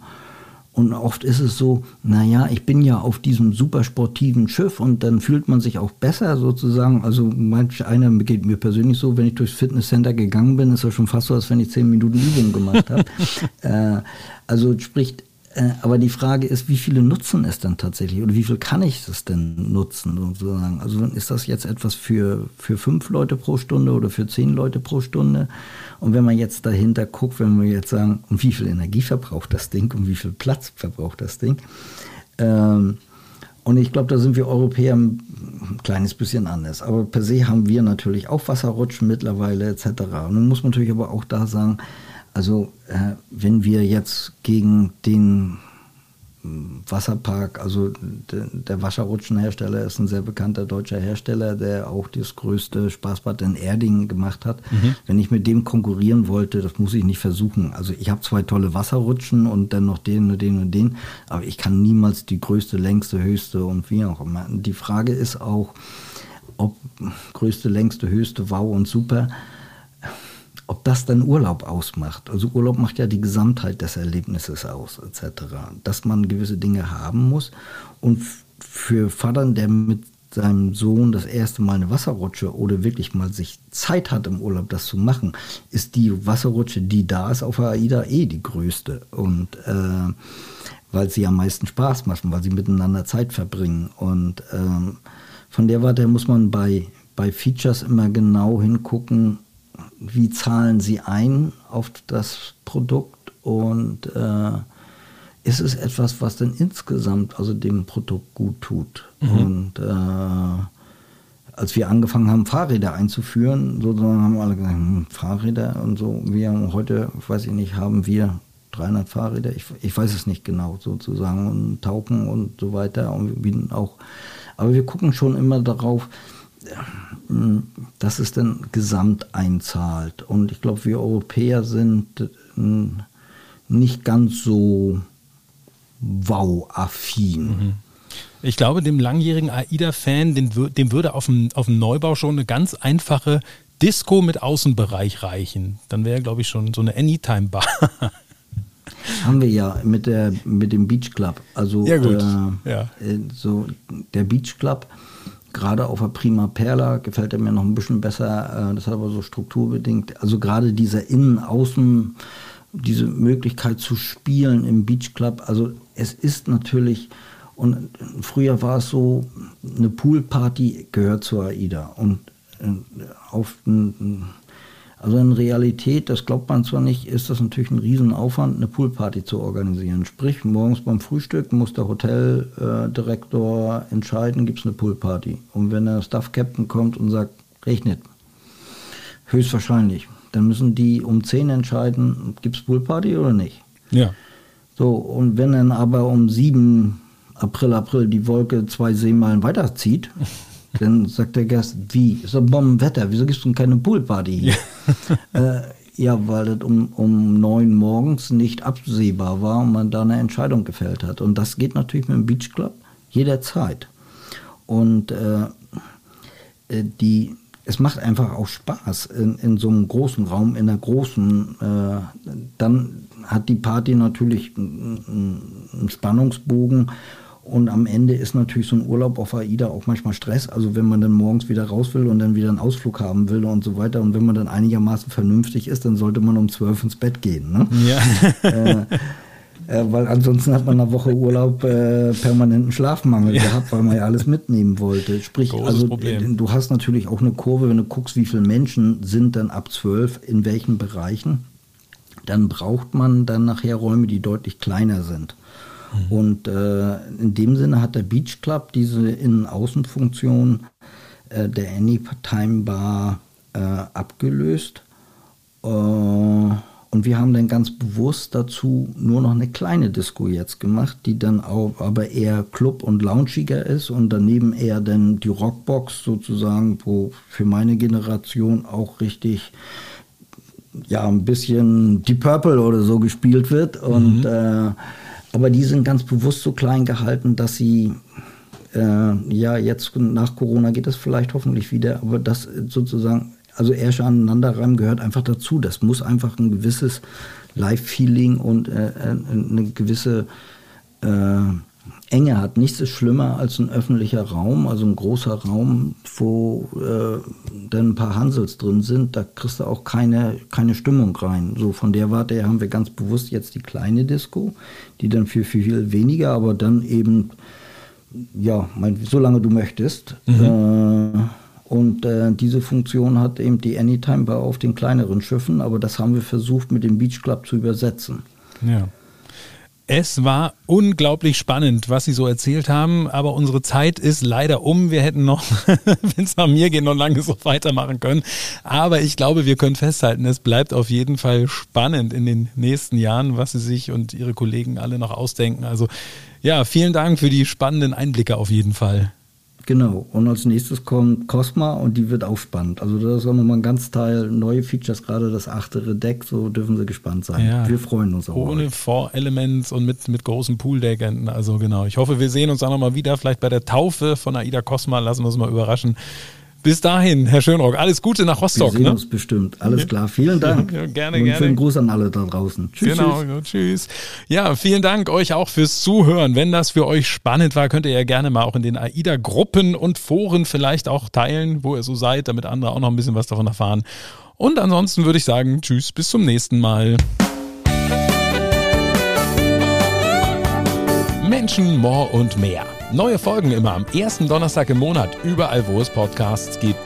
S2: und oft ist es so, naja, ich bin ja auf diesem super sportiven Schiff und dann fühlt man sich auch besser sozusagen. Also manch einer geht mir persönlich so, wenn ich durchs Fitnesscenter gegangen bin, ist das schon fast so, als wenn ich zehn Minuten Übung gemacht habe. äh, also spricht aber die Frage ist, wie viele nutzen es dann tatsächlich oder wie viel kann ich es denn nutzen sozusagen? Also ist das jetzt etwas für, für fünf Leute pro Stunde oder für zehn Leute pro Stunde? Und wenn man jetzt dahinter guckt, wenn wir jetzt sagen, und wie viel Energie verbraucht das Ding und wie viel Platz verbraucht das Ding? Ähm, und ich glaube, da sind wir Europäer ein kleines bisschen anders. Aber per se haben wir natürlich auch Wasserrutschen mittlerweile etc. Und dann muss man natürlich aber auch da sagen, also äh, wenn wir jetzt gegen den hm, Wasserpark, also de, der Wasserrutschenhersteller ist ein sehr bekannter deutscher Hersteller, der auch das größte Spaßbad in Erding gemacht hat. Mhm. Wenn ich mit dem konkurrieren wollte, das muss ich nicht versuchen. Also ich habe zwei tolle Wasserrutschen und dann noch den und den und den, aber ich kann niemals die größte, längste, höchste und wie auch immer. Die Frage ist auch, ob größte, längste, höchste, wow und super ob das dann Urlaub ausmacht. Also Urlaub macht ja die Gesamtheit des Erlebnisses aus, etc. Dass man gewisse Dinge haben muss. Und für Vater, der mit seinem Sohn das erste Mal eine Wasserrutsche oder wirklich mal sich Zeit hat im Urlaub das zu machen, ist die Wasserrutsche, die da ist auf AIDA eh die größte. Und äh, weil sie am meisten Spaß machen, weil sie miteinander Zeit verbringen. Und ähm, von der Warte muss man bei, bei Features immer genau hingucken, wie zahlen sie ein auf das Produkt und äh, ist es etwas, was denn insgesamt also dem Produkt gut tut. Mhm. Und äh, als wir angefangen haben, Fahrräder einzuführen, sozusagen haben alle gesagt, hm, Fahrräder und so. Wir haben heute, weiß ich nicht, haben wir 300 Fahrräder, ich, ich weiß es nicht genau sozusagen, und Tauken und so weiter. Und wir auch, aber wir gucken schon immer darauf, dass es dann gesamt einzahlt. Und ich glaube, wir Europäer sind äh, nicht ganz so wow-affin. Mhm.
S1: Ich glaube, dem langjährigen AIDA-Fan, dem würde auf dem, auf dem Neubau schon eine ganz einfache Disco mit Außenbereich reichen. Dann wäre, glaube ich, schon so eine Anytime-Bar.
S2: Haben wir ja mit, der, mit dem Beach Club. Also
S1: ja, gut. Äh, ja.
S2: Äh, so der Beach Club, gerade auf der Prima Perla, gefällt er mir noch ein bisschen besser. Äh, das hat aber so strukturbedingt. Also gerade dieser Innen-Außen, diese Möglichkeit zu spielen im Beach Club. Also es ist natürlich und früher war es so, eine Poolparty gehört zur AIDA. Und äh, auf, also in Realität, das glaubt man zwar nicht, ist das natürlich ein Riesenaufwand, eine Poolparty zu organisieren. Sprich, morgens beim Frühstück muss der Hoteldirektor entscheiden, gibt es eine Poolparty. Und wenn der Staff Captain kommt und sagt, regnet, höchstwahrscheinlich, dann müssen die um 10 entscheiden, gibt es Poolparty oder nicht.
S1: Ja.
S2: So, und wenn dann aber um 7 April, April die Wolke zwei Seemeilen weiterzieht, dann sagt der Gast, wie, ist doch Bombenwetter, wieso gibst du keine Poolparty hier? Ja. äh, ja, weil das um, um neun morgens nicht absehbar war und man da eine Entscheidung gefällt hat. Und das geht natürlich mit dem Beach Club jederzeit. Und äh, äh die, es macht einfach auch Spaß in, in so einem großen Raum, in einer großen, äh, dann hat die Party natürlich einen Spannungsbogen und am Ende ist natürlich so ein Urlaub auf AIDA auch manchmal Stress. Also wenn man dann morgens wieder raus will und dann wieder einen Ausflug haben will und so weiter. Und wenn man dann einigermaßen vernünftig ist, dann sollte man um zwölf ins Bett gehen. Ne?
S1: Ja.
S2: äh, äh, weil ansonsten hat man eine Woche Urlaub äh, permanenten Schlafmangel ja. gehabt, weil man ja alles mitnehmen wollte. Sprich, Großes also Problem. du hast natürlich auch eine Kurve, wenn du guckst, wie viele Menschen sind dann ab zwölf in welchen Bereichen, dann braucht man dann nachher Räume, die deutlich kleiner sind. Mhm. Und äh, in dem Sinne hat der Beach Club diese Innen-Außen-Funktion äh, der Anytime Bar äh, abgelöst. Äh, und wir haben dann ganz bewusst dazu nur noch eine kleine Disco jetzt gemacht, die dann auch aber eher Club- und Loungiger ist und daneben eher dann die Rockbox sozusagen, wo für meine Generation auch richtig ja ein bisschen die Purple oder so gespielt wird und mhm. äh, aber die sind ganz bewusst so klein gehalten, dass sie, äh, ja, jetzt nach Corona geht es vielleicht hoffentlich wieder, aber das sozusagen, also Ersche aneinanderreimen gehört einfach dazu. Das muss einfach ein gewisses Live-Feeling und äh, äh eine gewisse äh, Enge hat. Nichts ist schlimmer als ein öffentlicher Raum, also ein großer Raum, wo äh, dann ein paar Hansels drin sind. Da kriegst du auch keine, keine Stimmung rein. So von der Warte her haben wir ganz bewusst jetzt die kleine Disco, die dann für viel weniger, aber dann eben, ja, mein, solange du möchtest. Mhm. Äh, und äh, diese Funktion hat eben die Anytime Bar auf den kleineren Schiffen, aber das haben wir versucht mit dem Beach Club zu übersetzen.
S1: Ja. Es war unglaublich spannend, was Sie so erzählt haben, aber unsere Zeit ist leider um. Wir hätten noch, wenn es nach mir geht, noch lange so weitermachen können. Aber ich glaube, wir können festhalten, es bleibt auf jeden Fall spannend in den nächsten Jahren, was Sie sich und Ihre Kollegen alle noch ausdenken. Also ja, vielen Dank für die spannenden Einblicke auf jeden Fall.
S2: Genau. Und als nächstes kommt Cosma und die wird auch spannend. Also das ist auch nochmal ein ganz Teil neue Features, gerade das achtere Deck, so dürfen sie gespannt sein. Ja. Wir freuen uns auch.
S1: Ohne Four-Elements und mit, mit großen Pooldeckern. Also genau. Ich hoffe, wir sehen uns auch nochmal wieder. Vielleicht bei der Taufe von Aida Cosma. Lassen wir uns mal überraschen. Bis dahin, Herr Schönrock, alles Gute nach Rostock.
S2: Wir sehen ne? uns bestimmt. Alles klar. Vielen Dank.
S1: Ja, gerne,
S2: Und
S1: gerne.
S2: Schönen Gruß an alle da draußen.
S1: Tschüss. Genau, tschüss. tschüss. Ja, vielen Dank euch auch fürs Zuhören. Wenn das für euch spannend war, könnt ihr ja gerne mal auch in den AIDA-Gruppen und Foren vielleicht auch teilen, wo ihr so seid, damit andere auch noch ein bisschen was davon erfahren. Und ansonsten würde ich sagen, tschüss, bis zum nächsten Mal. Menschen, More und mehr. Neue Folgen immer am ersten Donnerstag im Monat, überall wo es Podcasts gibt.